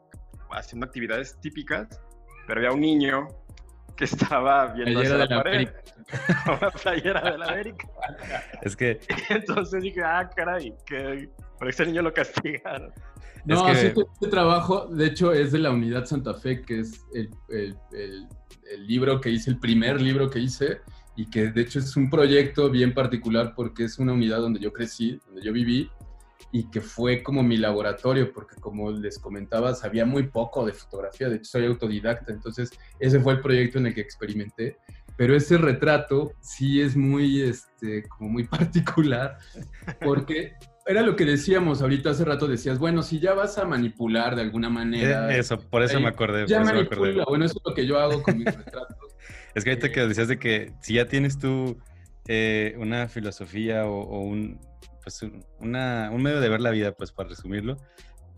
haciendo actividades típicas, pero había un niño que estaba viendo hacia la, pared. Una playera de la América. Es que. Entonces dije, ah, caray, que por ese niño lo castigaron. No, es que... este trabajo, de hecho, es de la Unidad Santa Fe, que es el, el, el, libro que hice, el primer libro que hice, y que de hecho es un proyecto bien particular porque es una unidad donde yo crecí, donde yo viví, y que fue como mi laboratorio, porque como les comentaba, sabía muy poco de fotografía, de hecho soy autodidacta, entonces ese fue el proyecto en el que experimenté, pero ese retrato sí es muy, este, como muy particular, porque era lo que decíamos ahorita hace rato, decías, bueno, si ya vas a manipular de alguna manera. Eh, eso, por eso me acordé. Ya manipula, bueno, eso es lo que yo hago con mis retratos. Es que ahorita que decías de que si ya tienes tú eh, una filosofía o un, pues una, un medio de ver la vida, pues para resumirlo.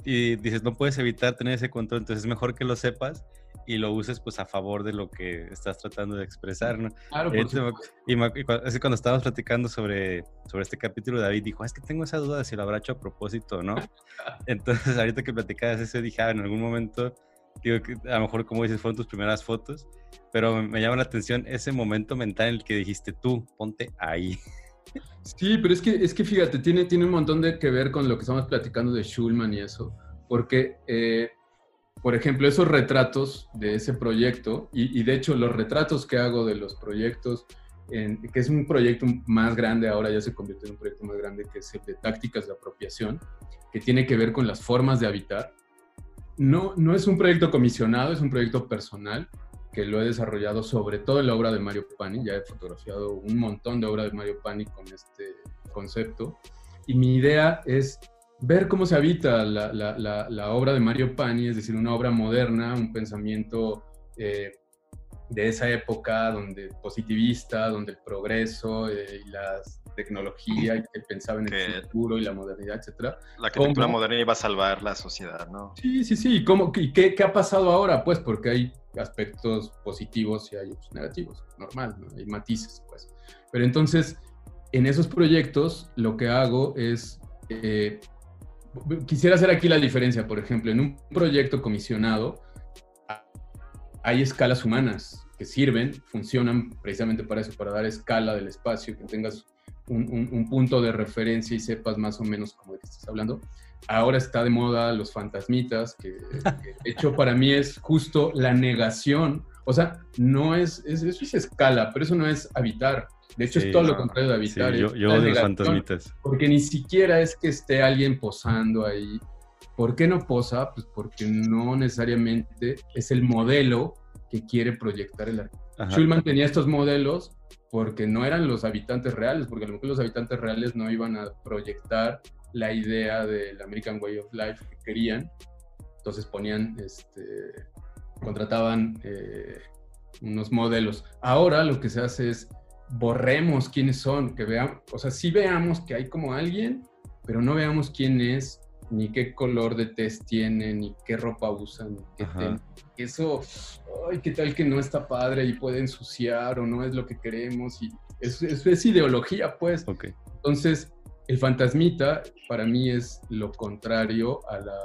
Y dices, no puedes evitar tener ese control, entonces es mejor que lo sepas y lo uses pues a favor de lo que estás tratando de expresar, ¿no? Claro, por y, y, cuando estábamos platicando sobre, sobre este capítulo, David dijo, es que tengo esa duda de si lo habrá hecho a propósito no. Entonces, ahorita que platicabas eso, dije, ah, en algún momento, digo, a lo mejor, como dices, fueron tus primeras fotos, pero me llama la atención ese momento mental en el que dijiste, tú, ponte ahí. Sí, pero es que, es que fíjate, tiene, tiene un montón de que ver con lo que estamos platicando de Schulman y eso, porque, eh, por ejemplo, esos retratos de ese proyecto, y, de hecho los retratos que hago de los proyectos, que es un proyecto más grande ahora, ya se convirtió en un proyecto más grande, que es el de tácticas de apropiación, que tiene que ver con las formas de habitar. No, no es un proyecto comisionado, es un proyecto personal, que lo he desarrollado sobre todo en la obra de Mario Pani. Ya he fotografiado un montón de obras de Mario Pani con este concepto. Y mi idea es ver cómo se habita la, obra de Mario Pani, es decir, una obra moderna, un pensamiento eh, de esa época donde positivista, donde el progreso eh, y la tecnología y que pensaba en el futuro y la modernidad, etcétera. La arquitectura moderna iba a salvar la sociedad, ¿no? Sí, sí, sí. ¿Cómo, ¿Y qué, qué, ha pasado ahora? Pues porque hay aspectos positivos y hay negativos, normal, ¿no? Hay matices, pues. Pero entonces, en esos proyectos, lo que hago es... Eh, quisiera hacer aquí la diferencia, por ejemplo, en un proyecto comisionado, hay escalas humanas que sirven, funcionan precisamente para eso, para dar escala del espacio, que tengas un, punto de referencia y sepas más o menos cómo de qué estás hablando. Ahora está de moda los fantasmitas, que, de hecho para mí es justo la negación. O sea, no es, eso es escala, pero eso no es habitar. De hecho, es todo lo contrario de habitar. yo, yo odio los fantasmitas. Porque ni siquiera es que esté alguien posando ahí ¿Por qué no posa? Pues porque no necesariamente es el modelo que quiere proyectar el arquitecto. Schulman tenía estos modelos porque no eran los habitantes reales, porque a lo mejor los habitantes reales no iban a proyectar la idea del American Way of Life que querían. Entonces ponían, este, contrataban eh, unos modelos. Ahora lo que se hace es borremos quiénes son, que veamos, o sea, sí veamos que hay como alguien, pero no veamos quién es, ni qué color de test tiene, ni qué ropa usan, qué Eso, ay, qué tal que no está padre y puede ensuciar o no es lo que queremos. Y eso, es ideología, pues. Entonces, el fantasmita para mí es lo contrario a la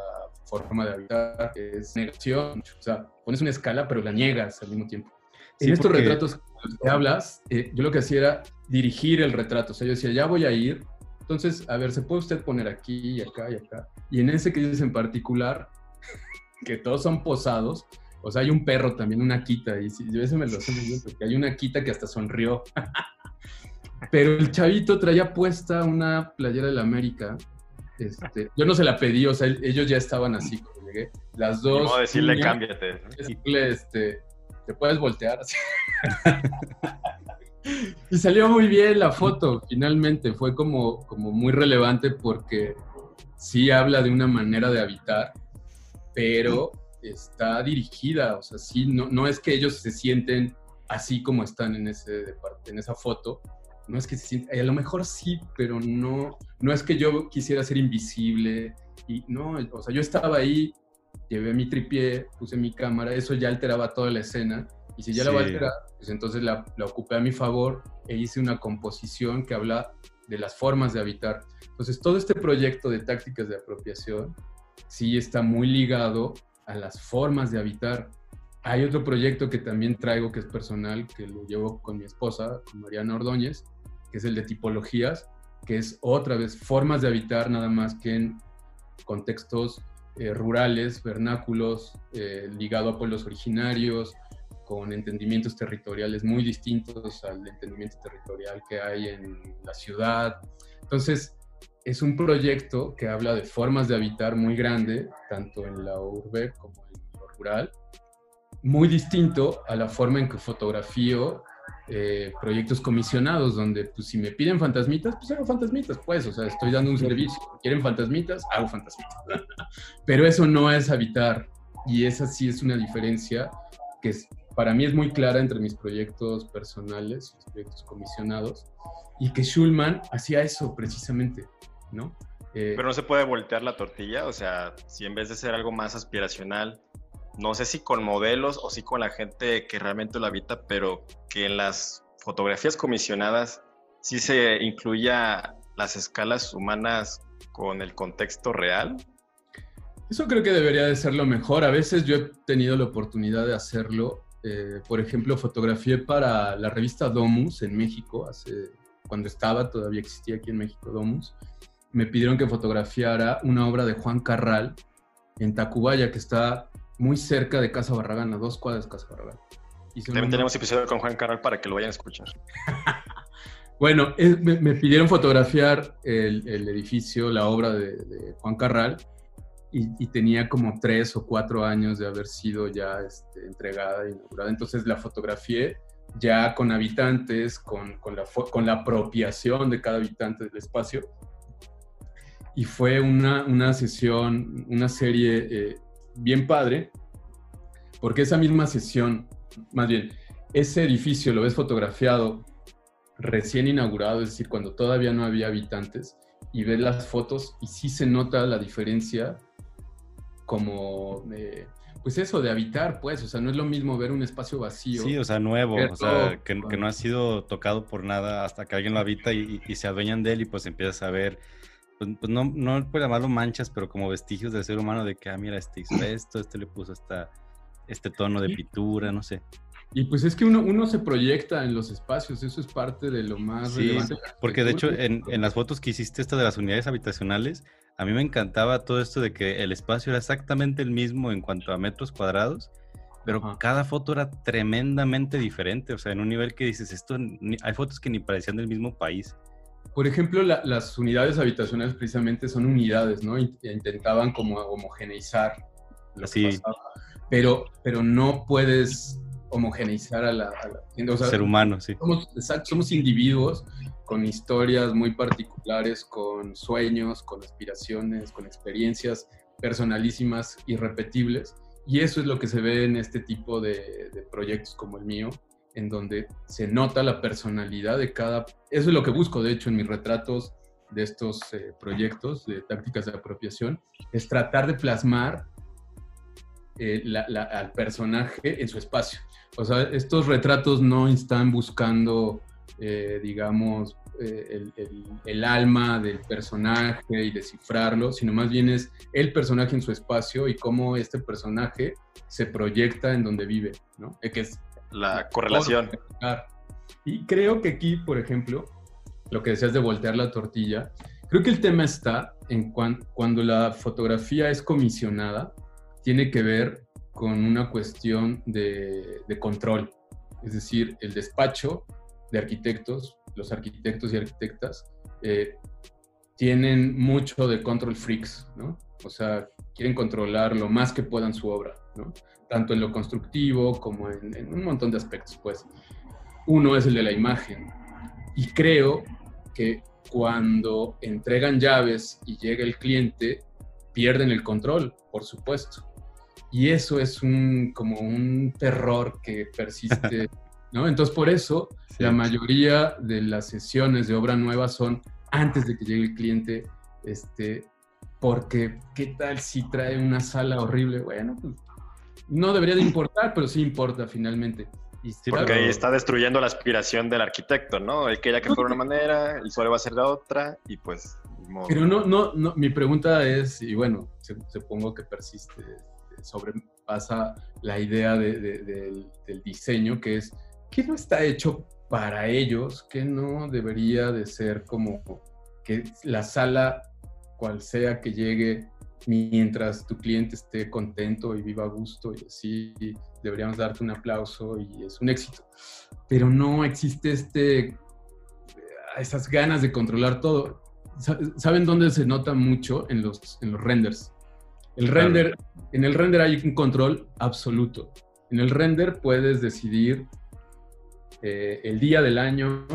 forma de habitar, es negación. O sea, pones una escala, pero la niegas al mismo tiempo. en estos retratos que hablas, eh, yo lo que hacía era dirigir el retrato. O sea, yo decía, ya voy a ir entonces, a ver, ¿se puede usted poner aquí y acá y acá? Y en ese que dices en particular, que todos son posados, o sea, hay un perro también, una quita, y yo ese me lo sé muy bien, porque hay una quita que hasta sonrió. Pero el chavito traía puesta una playera de la América. Este, yo no se la pedí, o sea, ellos ya estaban así cuando llegué. Las dos. No decirle, cámbiate. Decirle, este, te puedes voltear. Y salió muy bien la foto, finalmente. Fue como, como muy relevante porque sí habla de una manera de habitar, pero está dirigida, o sea, sí, no, no es que ellos se sienten así como están en, ese, en esa foto, no es que se sienten, a lo mejor sí, pero no, no es que yo quisiera ser invisible, y no, o sea, yo estaba ahí, llevé mi tripié, puse mi cámara, eso ya alteraba toda la escena, y si ya la voy a alterar, pues entonces la, la, ocupé a mi favor e hice una composición que habla de las formas de habitar. Entonces todo este proyecto de tácticas de apropiación sí está muy ligado a las formas de habitar. Hay otro proyecto que también traigo que es personal, que lo llevo con mi esposa, Mariana Ordóñez, que es el de tipologías, que es otra vez formas de habitar nada más que en contextos eh, rurales, vernáculos, eh, ligado a pueblos originarios, con entendimientos territoriales muy distintos al entendimiento territorial que hay en la ciudad. Entonces, es un proyecto que habla de formas de habitar muy grande, tanto en la urbe como en lo rural, muy distinto a la forma en que fotografío eh, proyectos comisionados, donde pues si me piden fantasmitas, pues hago fantasmitas, pues, o sea, estoy dando un servicio. ¿Quieren fantasmitas? Hago fantasmitas. Pero eso no es habitar, y esa sí es una diferencia que es para mí es muy clara entre mis proyectos personales, mis proyectos comisionados, y que Schulman hacía eso precisamente, ¿no? Eh, Pero no se puede voltear la tortilla, o sea, si en vez de ser algo más aspiracional, no sé si con modelos o si con la gente que realmente lo habita, pero que en las fotografías comisionadas sí se incluya las escalas humanas con el contexto real. Eso creo que debería de ser lo mejor. A veces yo he tenido la oportunidad de hacerlo eh, por ejemplo, fotografié para la revista Domus en México, hace, cuando estaba, todavía existía aquí en México Domus. Me pidieron que fotografiara una obra de Juan Carral en Tacubaya, que está muy cerca de Casa Barragán, a dos cuadras de Casa Barragán. También tenemos episodio con Juan Carral para que lo vayan a escuchar. bueno, me, pidieron fotografiar el, edificio, la obra de, de Juan Carral, y, tenía como tres o cuatro años de haber sido ya este, entregada inaugurada. Entonces la fotografié ya con habitantes, con, con, la, con la apropiación de cada habitante del espacio. Y fue una, una sesión, una serie eh, bien padre, porque esa misma sesión, más bien, ese edificio lo ves fotografiado recién inaugurado, es decir, cuando todavía no había habitantes, y ves las fotos y sí se nota la diferencia como de, pues eso, de habitar, pues, o sea, no es lo mismo ver un espacio vacío. Sí, o sea, nuevo, o sea, que, no ha sido tocado por nada hasta que alguien lo habita y, se adueñan de él y pues empiezas a ver, pues, pues no, no puede llamarlo manchas, pero como vestigios del ser humano de que, ah, mira, este hizo esto, este le puso esta, este tono de pintura, no sé. Y pues es que uno, uno se proyecta en los espacios, eso es parte de lo más sí, relevante. Porque de hecho, en, en, las fotos que hiciste, esta de las unidades habitacionales, a mí me encantaba todo esto de que el espacio era exactamente el mismo en cuanto a metros cuadrados, pero cada foto era tremendamente diferente. O sea, en un nivel que dices, esto, hay fotos que ni parecían del mismo país. Por ejemplo, las unidades habitacionales precisamente son unidades, ¿no? Intentaban como homogeneizar lo que pasaba. Pero, pero no puedes homogeneizar a la, ser humano, sí. Somos, somos individuos con historias muy particulares, con sueños, con aspiraciones, con experiencias personalísimas, irrepetibles. Y eso es lo que se ve en este tipo de, proyectos como el mío, en donde se nota la personalidad de cada... Eso es lo que busco, de hecho, en mis retratos de estos eh, proyectos de tácticas de apropiación, es tratar de plasmar eh, al personaje en su espacio. O sea, estos retratos no están buscando, eh, digamos, el, alma del personaje y descifrarlo, sino más bien es el personaje en su espacio y cómo este personaje se proyecta en donde vive, ¿no? Que es la correlación. Y creo que aquí, por ejemplo, lo que decías de voltear la tortilla, creo que el tema está en cuando la fotografía es comisionada, tiene que ver con una cuestión de, control. Es decir, el despacho de arquitectos, los arquitectos y arquitectas, eh, tienen mucho de control freaks, ¿no? O sea, quieren controlar lo más que puedan su obra, ¿no? Tanto en lo constructivo como en, en un montón de aspectos, pues. Uno es el de la imagen. Y creo que cuando entregan llaves y llega el cliente, pierden el control, por supuesto. Y eso es un, como un terror que persiste, ¿no? Entonces, por eso, la mayoría de las sesiones de obra nueva son antes de que llegue el cliente, este, porque ¿qué tal si trae una sala horrible? Bueno, pues no debería de importar, pero sí importa finalmente. sí, porque ahí está destruyendo la aspiración del arquitecto, ¿no? Él quería que fuera una manera, el suelo va a ser la otra, y pues... Pero no, no, no, mi pregunta es, y bueno, supongo que persiste sobrepasa la idea del, diseño, que es, ¿qué no está hecho para ellos? ¿Qué no debería de ser como que la sala, cual sea que llegue, mientras tu cliente esté contento y viva a gusto y así, deberíamos darte un aplauso y es un éxito. Pero no existe este, esas ganas de controlar todo. ¿Saben dónde se nota mucho? En los, en los renders. El render, en el render hay un control absoluto. En el render puedes decidir eh, el día del año,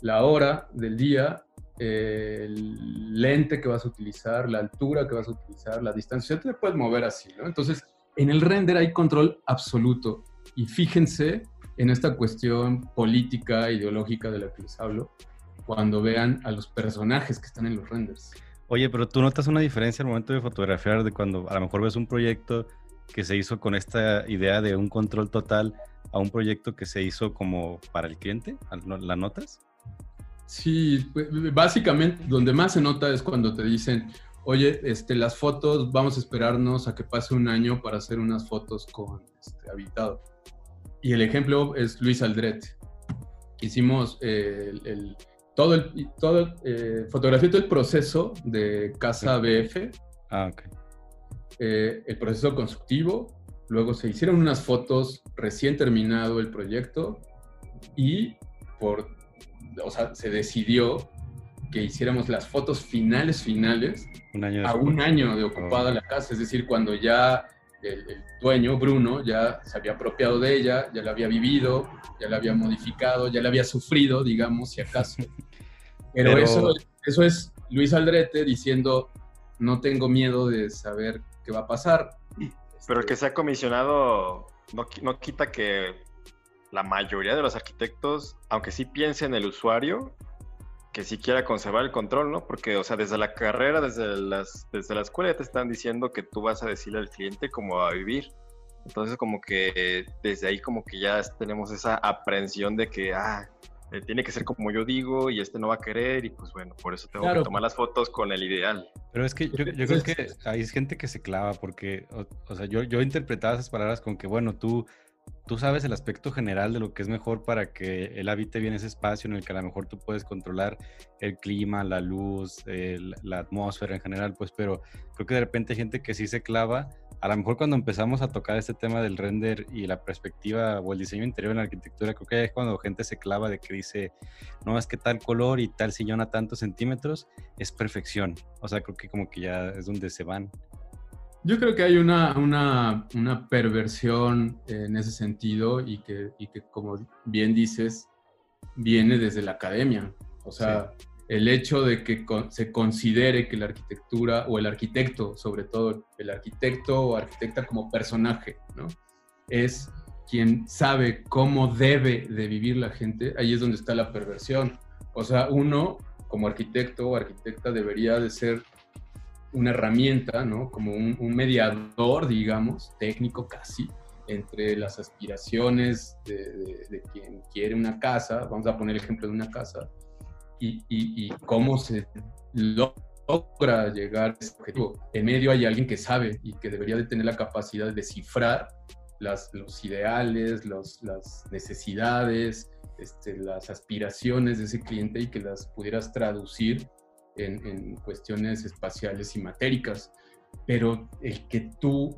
la hora del día, el lente que vas a utilizar, la altura que vas a utilizar, la distancia. Te puedes mover así, ¿no? Entonces, en el render hay control absoluto. Y fíjense en esta cuestión política, ideológica de la que les hablo, cuando vean a los personajes que están en los renders. Oye, pero tú notas una diferencia al momento de fotografiar de cuando a lo mejor ves un proyecto que se hizo con esta idea de un control total a un proyecto que se hizo como para el cliente? ¿La notas? Sí, pues, básicamente donde más se nota es cuando te dicen, oye, este, las fotos, vamos a esperarnos a que pase un año para hacer unas fotos con este, habitado. Y el ejemplo es Luis Aldret. Hicimos eh, el todo el, todo, eh, fotografié todo el proceso de casa BF. Ah, ok. Eh, el proceso constructivo, luego se hicieron unas fotos recién terminado el proyecto y por, o sea, se decidió que hiciéramos las fotos finales, finales, a un año de ocupada oh. la casa, es decir, cuando ya el, el, dueño, Bruno, ya se había apropiado de ella, ya la había vivido, ya la había modificado, ya la había sufrido, digamos, si acaso. Pero, Eso, eso es Luis Aldrete diciendo, no tengo miedo de saber qué va a pasar. Pero el que se ha comisionado no, no quita que la mayoría de los arquitectos, aunque sí piensen en el usuario, que sí quiera conservar el control, ¿no? Porque, o sea, desde la carrera, desde, las, desde la escuela ya te están diciendo que tú vas a decirle al cliente cómo va a vivir. Entonces, como que desde ahí como que ya tenemos esa aprensión de que, ah, eh, tiene que ser como yo digo y este no va a querer y pues bueno, por eso tengo que tomar las fotos con el ideal. Pero es que yo, yo creo que hay gente que se clava porque, o, o sea, yo, yo interpretaba esas palabras con que, bueno, tú tú sabes el aspecto general de lo que es mejor para que él habite bien ese espacio en el que a lo mejor tú puedes controlar el clima, la luz, la atmósfera en general, pues, pero creo que de repente hay gente que sí se clava. A lo mejor cuando empezamos a tocar este tema del render y la perspectiva o el diseño interior en la arquitectura, creo que es cuando gente se clava de que dice, no, es que tal color y tal sillón a tantos centímetros es perfección. O sea, creo que como que ya es donde se van. Yo creo que hay una, una, una perversión en ese sentido y que, y que, como bien dices, viene desde la academia. O sea, el hecho de que se considere que la arquitectura, o el arquitecto, sobre todo el arquitecto o arquitecta como personaje, ¿no? Es quien sabe cómo debe de vivir la gente, ahí es donde está la perversión. O sea, uno como arquitecto o arquitecta debería de ser una herramienta, ¿no? Como un, mediador, digamos, técnico casi, entre las aspiraciones de, quien quiere una casa, vamos a poner el ejemplo de una casa, y, cómo se logra llegar a ese objetivo. En medio hay alguien que sabe y que debería de tener la capacidad de descifrar las, los ideales, las necesidades, este, las aspiraciones de ese cliente y que las pudieras traducir en, cuestiones espaciales y matéricas, pero el que tú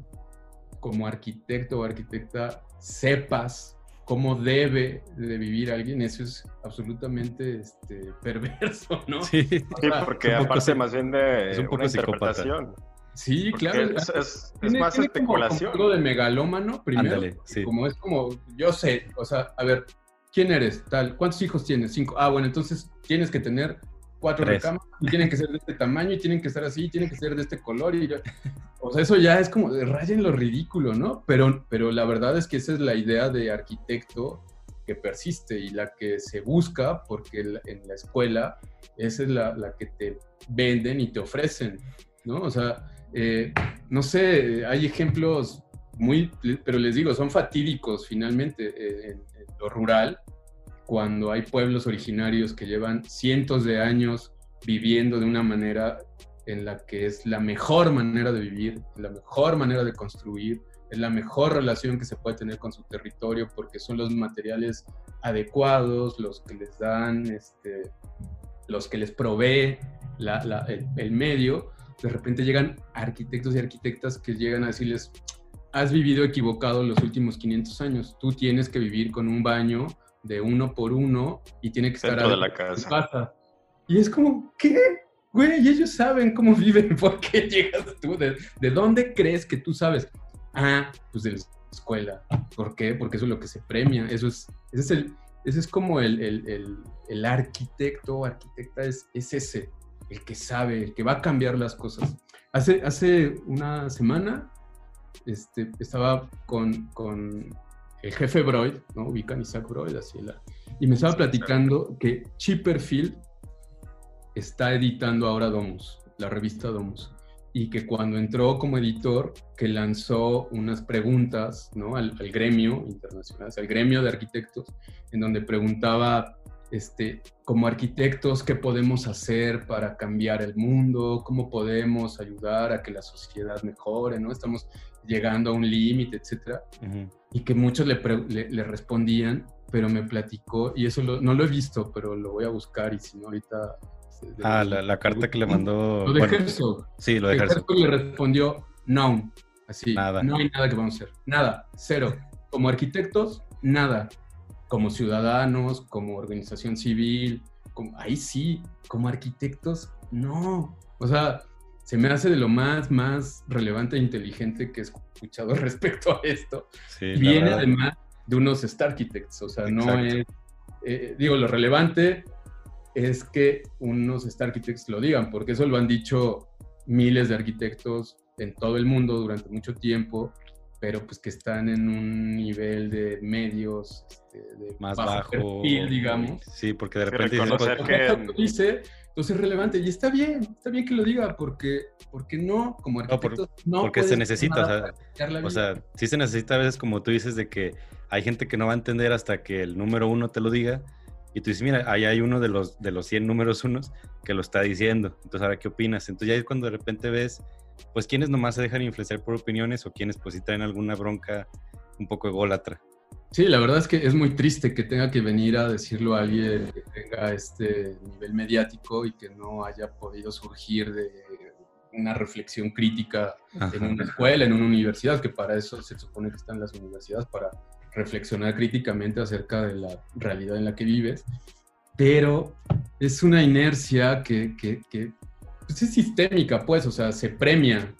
como arquitecto o arquitecta sepas cómo debe de vivir alguien, eso es absolutamente este, perverso, ¿no? Sí, porque aparte más bien de es un poco interpretación. Sí, claro. Es, más especulación. Como de megalómano, primero. Como es como, yo sé, o sea, a ver, ¿quién eres? Tal, ¿cuántos hijos tienes? Cinco. Ah, bueno, entonces tienes que tener cuatro recámaras y tienen que ser de este tamaño y tienen que estar así, y tienen que ser de este color. Y, o sea, eso ya es como de rayen lo ridículo, ¿no? Pero, pero la verdad es que esa es la idea de arquitecto que persiste y la que se busca porque en la escuela esa es la, la que te venden y te ofrecen, ¿no? O sea, eh, no sé, hay ejemplos muy, pero les digo, son fatídicos finalmente eh, en, en lo rural cuando hay pueblos originarios que llevan cientos de años viviendo de una manera en la que es la mejor manera de vivir, la mejor manera de construir, es la mejor relación que se puede tener con su territorio porque son los materiales adecuados, los que les dan, este, los que les provee el, medio. De repente llegan arquitectos y arquitectas que llegan a decirles, has vivido equivocado los últimos 500 años, tú tienes que vivir con un baño de uno por uno y tiene que estar dentro de la casa. Y es como, ¿qué? Güey, ellos saben cómo viven, ¿por qué llegas tú? ¿De, dónde crees que tú sabes? Ah, pues de la escuela. ¿Por qué? Porque eso es lo que se premia. Eso es, ese es el, ese es como el, el, el, arquitecto o arquitecta, es, es ese, el que sabe, el que va a cambiar las cosas. Hace, hace una semana este, estaba con, con el jefe Broid, ¿no? Ubican Isaac Broid, así la, y me estaba platicando que Chipperfield está editando ahora Domus, la revista Domus, y que cuando entró como editor, que lanzó unas preguntas ¿no? al, gremio internacional, al gremio de arquitectos, en donde preguntaba, este, como arquitectos, qué podemos hacer para cambiar el mundo, cómo podemos ayudar a que la sociedad mejore, ¿no? Estamos llegando a un límite, etcétera. Y que muchos le, le, respondían, pero me platicó, y eso no lo he visto, pero lo voy a buscar y si no ahorita... ah, la, carta que le mandó... Lo de bueno, Sí, lo de Herzog. le respondió, no, así, nada. no hay nada que vamos a hacer, nada, cero. Como arquitectos, nada. Como ciudadanos, como organización civil, como, ahí sí, como arquitectos, no. O sea, se me hace de lo más, más relevante e inteligente que he escuchado respecto a esto. Viene además de unos Star Architects, o sea, no es, eh, digo, lo relevante es que unos Star Architects lo digan, porque eso lo han dicho miles de arquitectos en todo el mundo durante mucho tiempo, pero pues que están en un nivel de medios este, de más bajo, digamos. Sí, porque de repente reconocer que... dice, entonces es relevante y está bien, está bien que lo diga porque, porque no, como arquitectos, no, porque se necesita, o sea, o sea, sí se necesita a veces como tú dices de que hay gente que no va a entender hasta que el número uno te lo diga y tú dices, mira, ahí hay uno de los, de los 100 números unos que lo está diciendo, entonces ahora qué opinas, entonces ya es cuando de repente ves pues quienes nomás se dejan influenciar por opiniones o quienes pues sí traen alguna bronca un poco ególatra. Sí, la verdad es que es muy triste que tenga que venir a decirlo a alguien que tenga este nivel mediático y que no haya podido surgir de una reflexión crítica en una escuela, en una universidad, que para eso se supone que están las universidades, para reflexionar críticamente acerca de la realidad en la que vives. Pero es una inercia que, que, que pues es sistémica, pues, o sea, se premia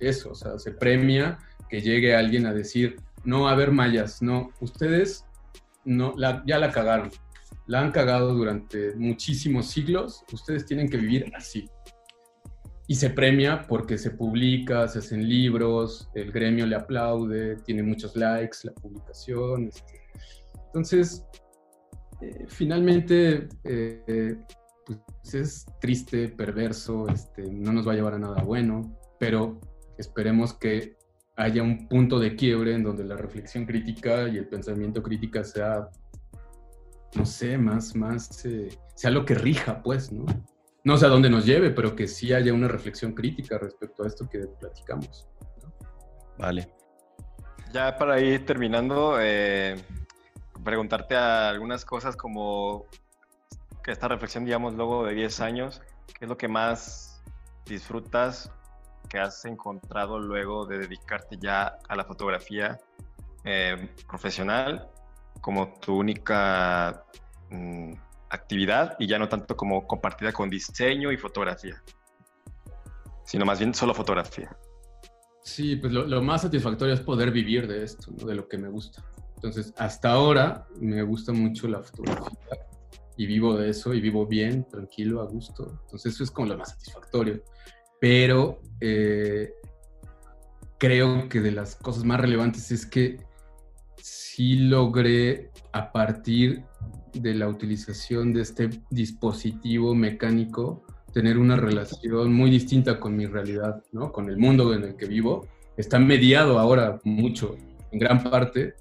eso, o sea, se premia que llegue alguien a decir, no, a ver, mayas, no, ustedes no, ya la cagaron, la han cagado durante muchísimos siglos, ustedes tienen que vivir así. Y se premia porque se publica, se hacen libros, el gremio le aplaude, tiene muchos likes la publicación. Este. Entonces, eh, finalmente, eh, pues es triste, perverso, este, no nos va a llevar a nada bueno, pero esperemos que haya un punto de quiebre en donde la reflexión crítica y el pensamiento crítica sea, no sé, más, más, eh, sea lo que rija, pues, ¿no? No sé a dónde nos lleve, pero que sí haya una reflexión crítica respecto a esto que platicamos. Vale. Ya para ir terminando, eh, preguntarte algunas cosas como esta reflexión, digamos, luego de 10 años, ¿qué es lo que más disfrutas que has encontrado luego de dedicarte ya a la fotografía eh, profesional como tu única mm, actividad y ya no tanto como compartida con diseño y fotografía, sino más bien solo fotografía. Sí, pues lo, más satisfactorio es poder vivir de esto, de lo que me gusta. Entonces, hasta ahora me gusta mucho la fotografía y vivo de eso y vivo bien, tranquilo, a gusto. Entonces, eso es como lo más satisfactorio pero eh, creo que de las cosas más relevantes es que sí logré a partir de la utilización de este dispositivo mecánico tener una relación muy distinta con mi realidad, ¿no? con el mundo en el que vivo. Está mediado ahora mucho, en gran parte,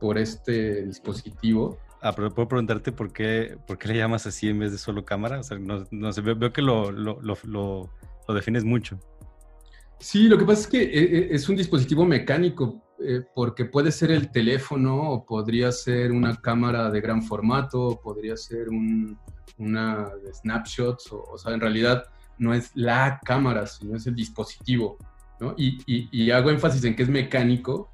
por este dispositivo. Pero puedo preguntarte por qué, por qué le llamas así en vez de solo cámara. O sea, no, sé, veo, que lo, lo, lo lo defines mucho. Sí, lo que pasa es que eh, eh, es un dispositivo mecánico, eh, porque puede ser el teléfono, o podría ser una cámara de gran formato, podría ser una de snapshots, o, sea, en realidad no es la cámara, sino es el dispositivo. ¿no? Y, y, hago énfasis en que es mecánico,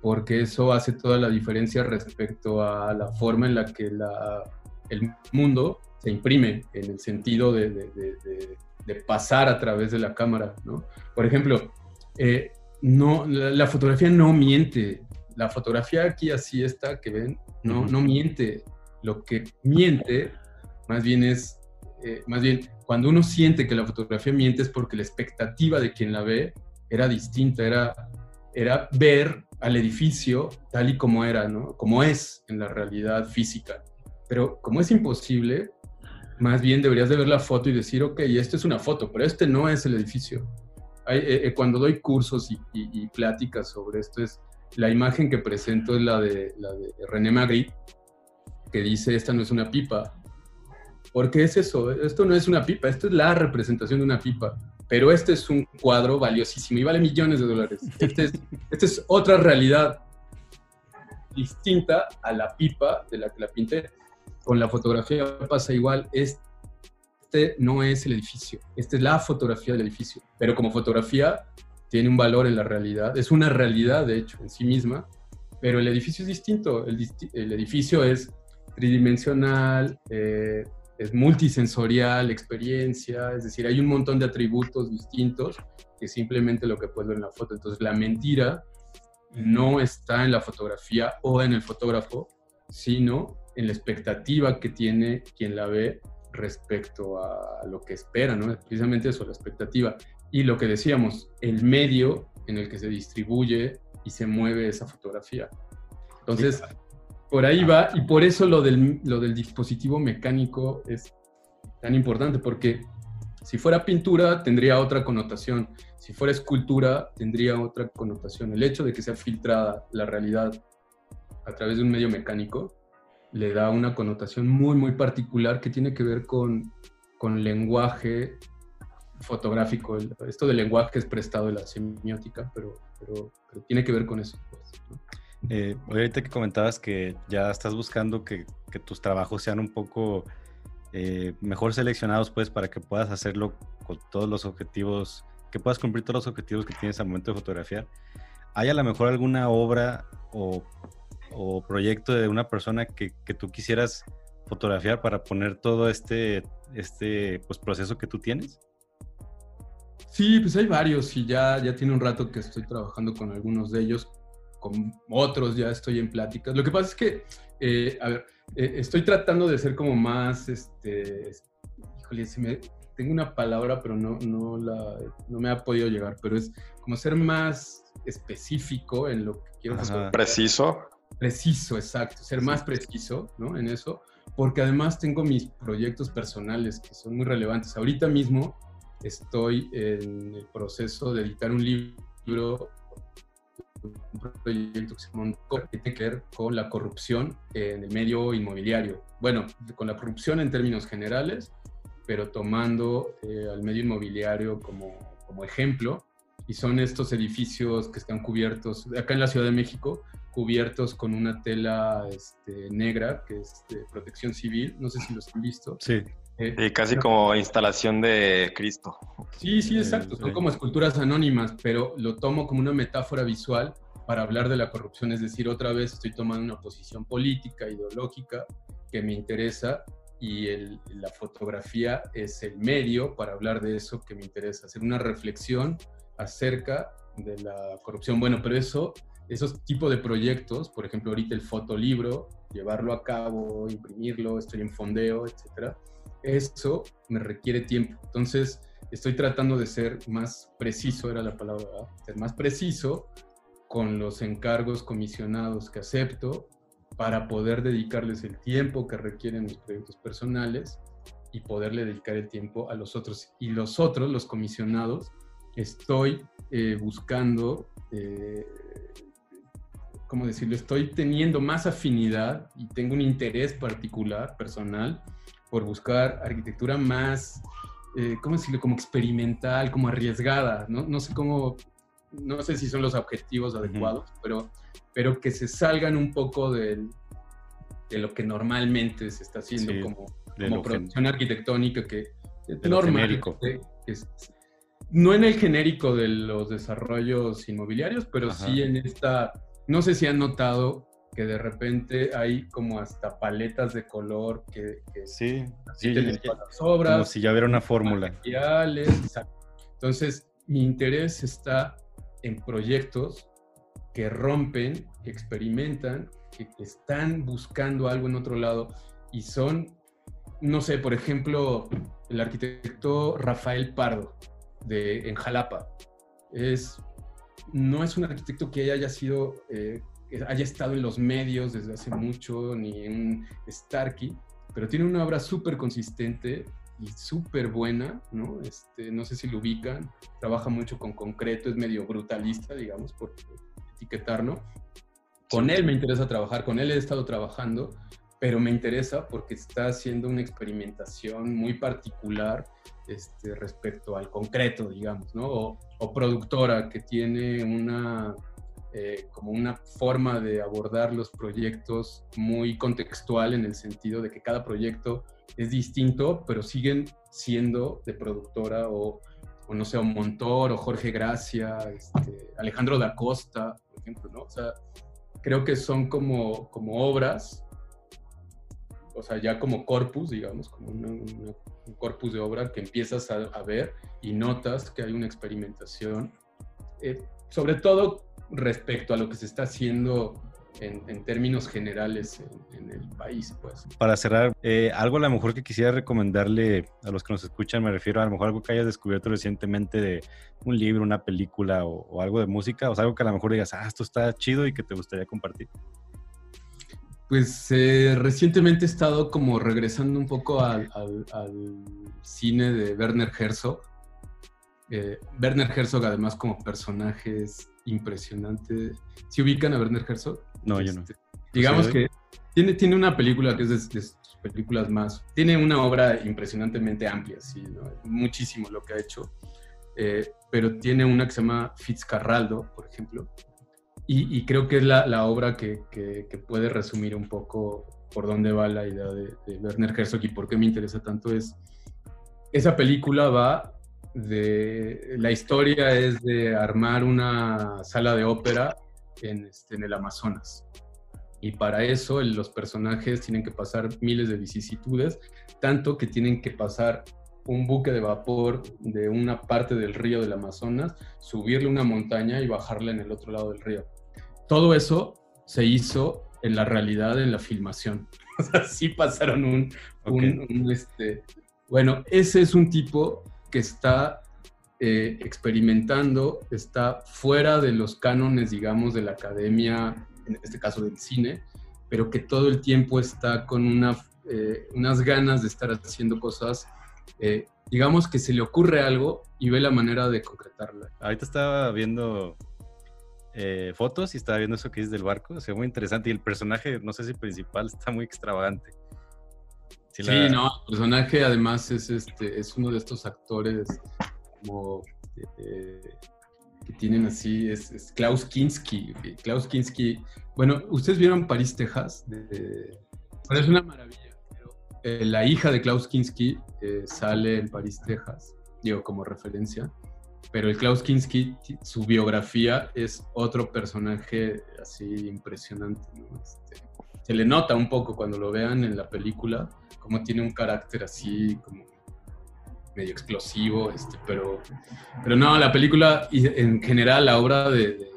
porque eso hace toda la diferencia respecto a la forma en la que la, el mundo se imprime, en el sentido de, de de pasar a través de la cámara, ¿no? Por ejemplo, eh, no, la, fotografía no miente. La fotografía aquí así está, que ven, no, no miente. Lo que miente más bien es, eh, más bien, cuando uno siente que la fotografía miente es porque la expectativa de quien la ve era distinta, era, era ver al edificio tal y como era, ¿no? Como es en la realidad física. Pero como es imposible, más bien deberías de ver la foto y decir, ok, esto es una foto, pero este no es el edificio. Eh, eh, cuando doy cursos y, pláticas sobre esto, es la imagen que presento es la de, la de René Magritte, que dice, esta no es una pipa. ¿Por qué es eso? Esto no es una pipa, esto es la representación de una pipa. Pero este es un cuadro valiosísimo y vale millones de dólares. Este es, esta es otra realidad distinta a la pipa de la que la pinté. Con la fotografía pasa igual. Este no es el edificio, esta es la fotografía del edificio, pero como fotografía tiene un valor en la realidad, es una realidad de hecho en sí misma, pero el edificio es distinto, el, edificio es tridimensional, eh, es multisensorial, experiencia, es decir, hay un montón de atributos distintos que simplemente lo que puedes ver en la foto. Entonces la mentira no está en la fotografía o en el fotógrafo, sino en la expectativa que tiene quien la ve respecto a lo que espera, ¿no? Precisamente eso, la expectativa. Y lo que decíamos, el medio en el que se distribuye y se mueve esa fotografía. Entonces, por ahí va, y por eso lo del, lo del dispositivo mecánico es tan importante, porque si fuera pintura tendría otra connotación, si fuera escultura tendría otra connotación. El hecho de que sea filtrada la realidad a través de un medio mecánico le da una connotación muy, muy particular que tiene que ver con, con lenguaje fotográfico. Esto del lenguaje es prestado de la semiótica, pero, pero, tiene que ver con eso. Pues, eh, ahorita que comentabas que ya estás buscando que, tus trabajos sean un poco eh, mejor seleccionados, pues, para que puedas hacerlo con todos los objetivos, que puedas cumplir todos los objetivos que tienes al momento de fotografiar. ¿Hay a lo mejor alguna obra o, o proyecto de una persona que, que, tú quisieras fotografiar para poner todo este, este pues, proceso que tú tienes? Sí, pues hay varios y ya, ya tiene un rato que estoy trabajando con algunos de ellos, con otros ya estoy en pláticas. Lo que pasa es que, eh, a ver, eh, estoy tratando de ser como más, este, híjole, si me, tengo una palabra, pero no, no, la, no me ha podido llegar, pero es como ser más específico en lo que quiero hacer. Preciso. Preciso, exacto, ser más preciso, ¿no? En eso, porque además tengo mis proyectos personales que son muy relevantes. Ahorita mismo estoy en el proceso de editar un libro un proyecto que se montó que tiene que ver con la corrupción en el medio inmobiliario. Bueno, con la corrupción en términos generales, pero tomando eh, al medio inmobiliario como, como ejemplo. Y son estos edificios que están cubiertos, acá en la Ciudad de México, cubiertos con una tela este, negra, que es de protección civil. No sé si los han visto. Sí. Y casi como instalación de Cristo. Sí, sí, exacto. Son como esculturas anónimas, pero lo tomo como una metáfora visual para hablar de la corrupción. Es decir, otra vez estoy tomando una posición política, ideológica, que me interesa y la fotografía es el medio para hablar de eso que me interesa, hacer una reflexión acerca de la corrupción. Bueno, pero eso, esos tipos de proyectos, por ejemplo, ahorita el fotolibro, llevarlo a cabo, imprimirlo, estoy en fondeo, etcétera eso me requiere tiempo. Entonces, estoy tratando de ser más preciso, era la palabra, ser más preciso con los encargos comisionados que acepto para poder dedicarles el tiempo que requieren mis proyectos personales y poderle dedicar el tiempo a los otros. Y los otros, los comisionados, estoy eh, buscando, eh, ¿cómo decirlo? Estoy teniendo más afinidad y tengo un interés particular, personal, por buscar arquitectura más, eh, ¿cómo decirlo? Como experimental, como arriesgada, ¿no? No sé cómo, no sé si son los objetivos adecuados, pero, pero que se salgan un poco de lo que normalmente se está haciendo como, como producción arquitectónica, que es normal. no en el genérico de los desarrollos inmobiliarios, pero sí en esta, no sé si han notado que de repente hay como hasta paletas de color que, sí, sí las obras, como si ya hubiera una fórmula. Entonces, mi interés está en proyectos que rompen, que experimentan, que, están buscando algo en otro lado y son, no sé, por ejemplo, el arquitecto Rafael Pardo de, en Jalapa. Es, no es un arquitecto que haya sido eh, haya estado en los medios desde hace mucho, ni en Starkey, pero tiene una obra súper consistente y súper buena, ¿no? Este, no sé si lo ubican, trabaja mucho con concreto, es medio brutalista, digamos, por etiquetarlo. Con él me interesa trabajar, con él he estado trabajando, pero me interesa porque está haciendo una experimentación muy particular este, respecto al concreto, digamos, ¿no? o productora que tiene una eh, como una forma de abordar los proyectos muy contextual en el sentido de que cada proyecto es distinto, pero siguen siendo de productora o, o no sé, o Montor o Jorge Gracia, este, Alejandro da Costa, por ejemplo, ¿no? O sea, creo que son como, como obras, o sea, ya como corpus, digamos, como un corpus de obra que empiezas a, a, ver y notas que hay una experimentación. Eh, sobre todo respecto a lo que se está haciendo en, términos generales en, el país. Pues. Para cerrar, eh, algo a lo mejor que quisiera recomendarle a los que nos escuchan, me refiero a, lo mejor algo que hayas descubierto recientemente de un libro, una película o, algo de música, o sea, algo que a lo mejor digas, ah, esto está chido y que te gustaría compartir. Pues eh, recientemente he estado como regresando un poco al, cine de Werner Herzog. Eh, Werner Herzog además como personaje es impresionante. ¿Se ubican a Werner Herzog? No, yo no. Este, digamos que tiene, tiene una película que es de, sus películas más. Tiene una obra impresionantemente amplia, sí, muchísimo lo que ha hecho. Eh, pero tiene una que se llama Fitzcarraldo, por ejemplo. Y, creo que es la, la obra que, que, puede resumir un poco por dónde va la idea de, de Werner Herzog y por qué me interesa tanto. Es esa película va de. La historia es de armar una sala de ópera este, en, el Amazonas. Y para eso los personajes tienen que pasar miles de vicisitudes, tanto que tienen que pasar un buque de vapor de una parte del río del Amazonas, subirle una montaña y bajarla en el otro lado del río. Todo eso se hizo en la realidad, en la filmación. O sea, sí pasaron un, un este... Bueno, ese es un tipo que está eh, experimentando, está fuera de los cánones, digamos, de la academia, en este caso del cine, pero que todo el tiempo está con una, eh, unas ganas de estar haciendo cosas, eh, digamos que se le ocurre algo y ve la manera de concretarla. Ahorita estaba viendo fotos y estaba viendo eso que es del barco, o sea, muy interesante y el personaje, no sé si principal, está muy extravagante. Sí, no, el personaje además es, este, es uno de estos actores como eh, que tienen así, es, Klaus Kinski. Klaus Kinski, bueno, ustedes vieron París, Texas, es una maravilla. Eh, la hija de Klaus Kinski eh, sale en París, Texas, digo como referencia, pero el Klaus Kinski, su biografía es otro personaje así impresionante. Este, se le nota un poco cuando lo vean en la película, como tiene un carácter así como medio explosivo, este, pero, pero no, la película y en general la obra de,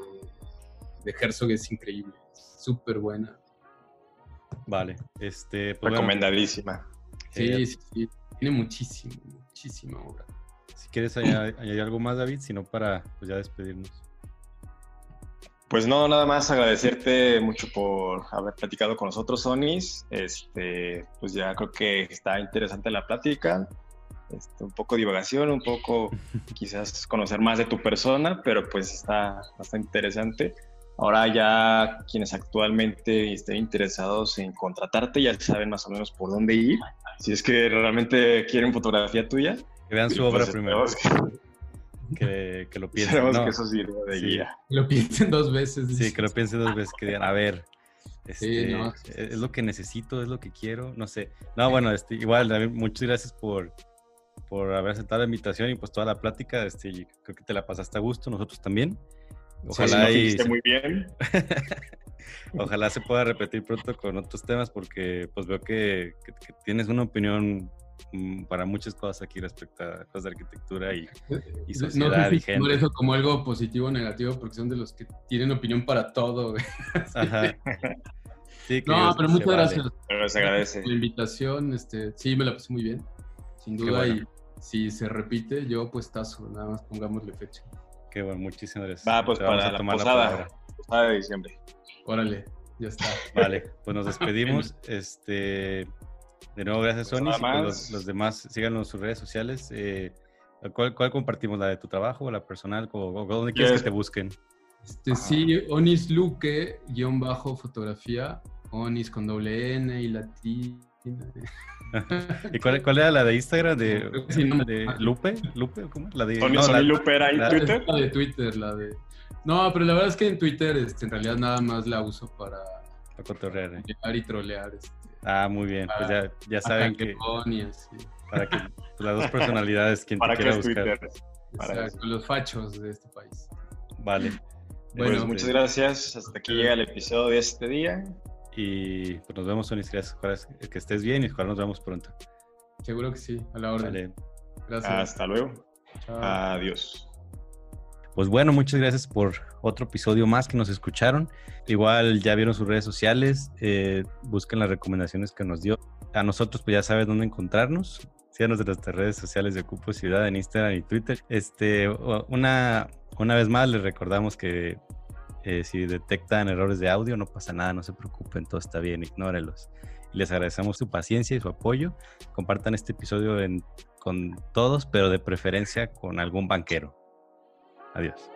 de, Herzog es increíble, súper buena. Vale, este... Pues Recomendadísima. Sí, sí, sí, tiene muchísimo, muchísima obra. Si quieres añadir, algo más, David, si no para pues ya despedirnos. Pues no, nada más agradecerte mucho por haber platicado con nosotros, Sonis. Este, pues ya creo que está interesante la plática. Este, un poco divagación, un poco quizás conocer más de tu persona, pero pues está bastante interesante. Ahora ya quienes actualmente estén interesados en contratarte ya saben más o menos por dónde ir. Si es que realmente quieren fotografía tuya. Que vean su obra pues, primero. Que... Que, lo piensen. que eso sirva de guía. lo piensen dos veces. Sí, que lo piensen dos veces. Que digan, a ver, este, es lo que necesito, es lo que quiero, no sé. No, bueno, este, igual, muchas gracias por, por haber aceptado la invitación y pues toda la plática. Este, creo que te la pasaste a gusto, nosotros también. Ojalá sí, muy bien. Ojalá se pueda repetir pronto con otros temas porque pues veo que, tienes una opinión para muchas cosas aquí respecto a cosas de arquitectura y, y sociedad no, y eso como algo positivo o negativo porque son de los que tienen opinión para todo. Ajá. no, pero muchas gracias. Pero se agradece. Por la invitación, este, sí, me la pasé muy bien, sin duda. Y si se repite, yo pues tazo, nada más pongámosle fecha. Qué bueno, muchísimas gracias. Va, pues para la posada, posada de diciembre. Órale, ya está. Vale, pues nos despedimos. este, de nuevo, gracias, pues Sony. Pues los, demás, síganos en sus redes sociales. Eh, ¿cuál, compartimos? ¿La de tu trabajo o la personal? ¿O, dónde quieres que te busquen? Este, sí, Onis Luque, guion bajo fotografía. Onis con doble N y latín. ¿Y cuál, cuál, era la de Instagram? ¿De, de Lupe? ¿Lupe? ¿Cómo? La de no, la, Lupe era en Twitter. La de Twitter, la de. No, pero la verdad es que en Twitter este, en realidad nada más la uso para. Para cotorrear. ¿eh? y trolear. Este, ah, muy bien. pues ya, ya saben que. Para que pues, las dos personalidades, quien te quiera buscar. Twitter. Para los fachos de este país. Vale. Bueno, pues muchas gracias. Hasta aquí llega el episodio de este día. Y pues nos vemos, Sonis. Gracias. Que estés bien y ojalá nos vemos pronto. Seguro que sí, a la hora. Gracias. Hasta luego. Adiós. Pues bueno, muchas gracias por otro episodio más que nos escucharon. Igual ya vieron sus redes sociales, eh, busquen las recomendaciones que nos dio. A nosotros pues ya sabes dónde encontrarnos. Síganos de las redes sociales de Ocupo Ciudad en Instagram y Twitter. Este, una, una vez más les recordamos que eh, si detectan errores de audio no pasa nada, no se preocupen, todo está bien, ignórelos. Les agradecemos su paciencia y su apoyo. Compartan este episodio con todos, pero de preferencia con algún banquero. Adiós.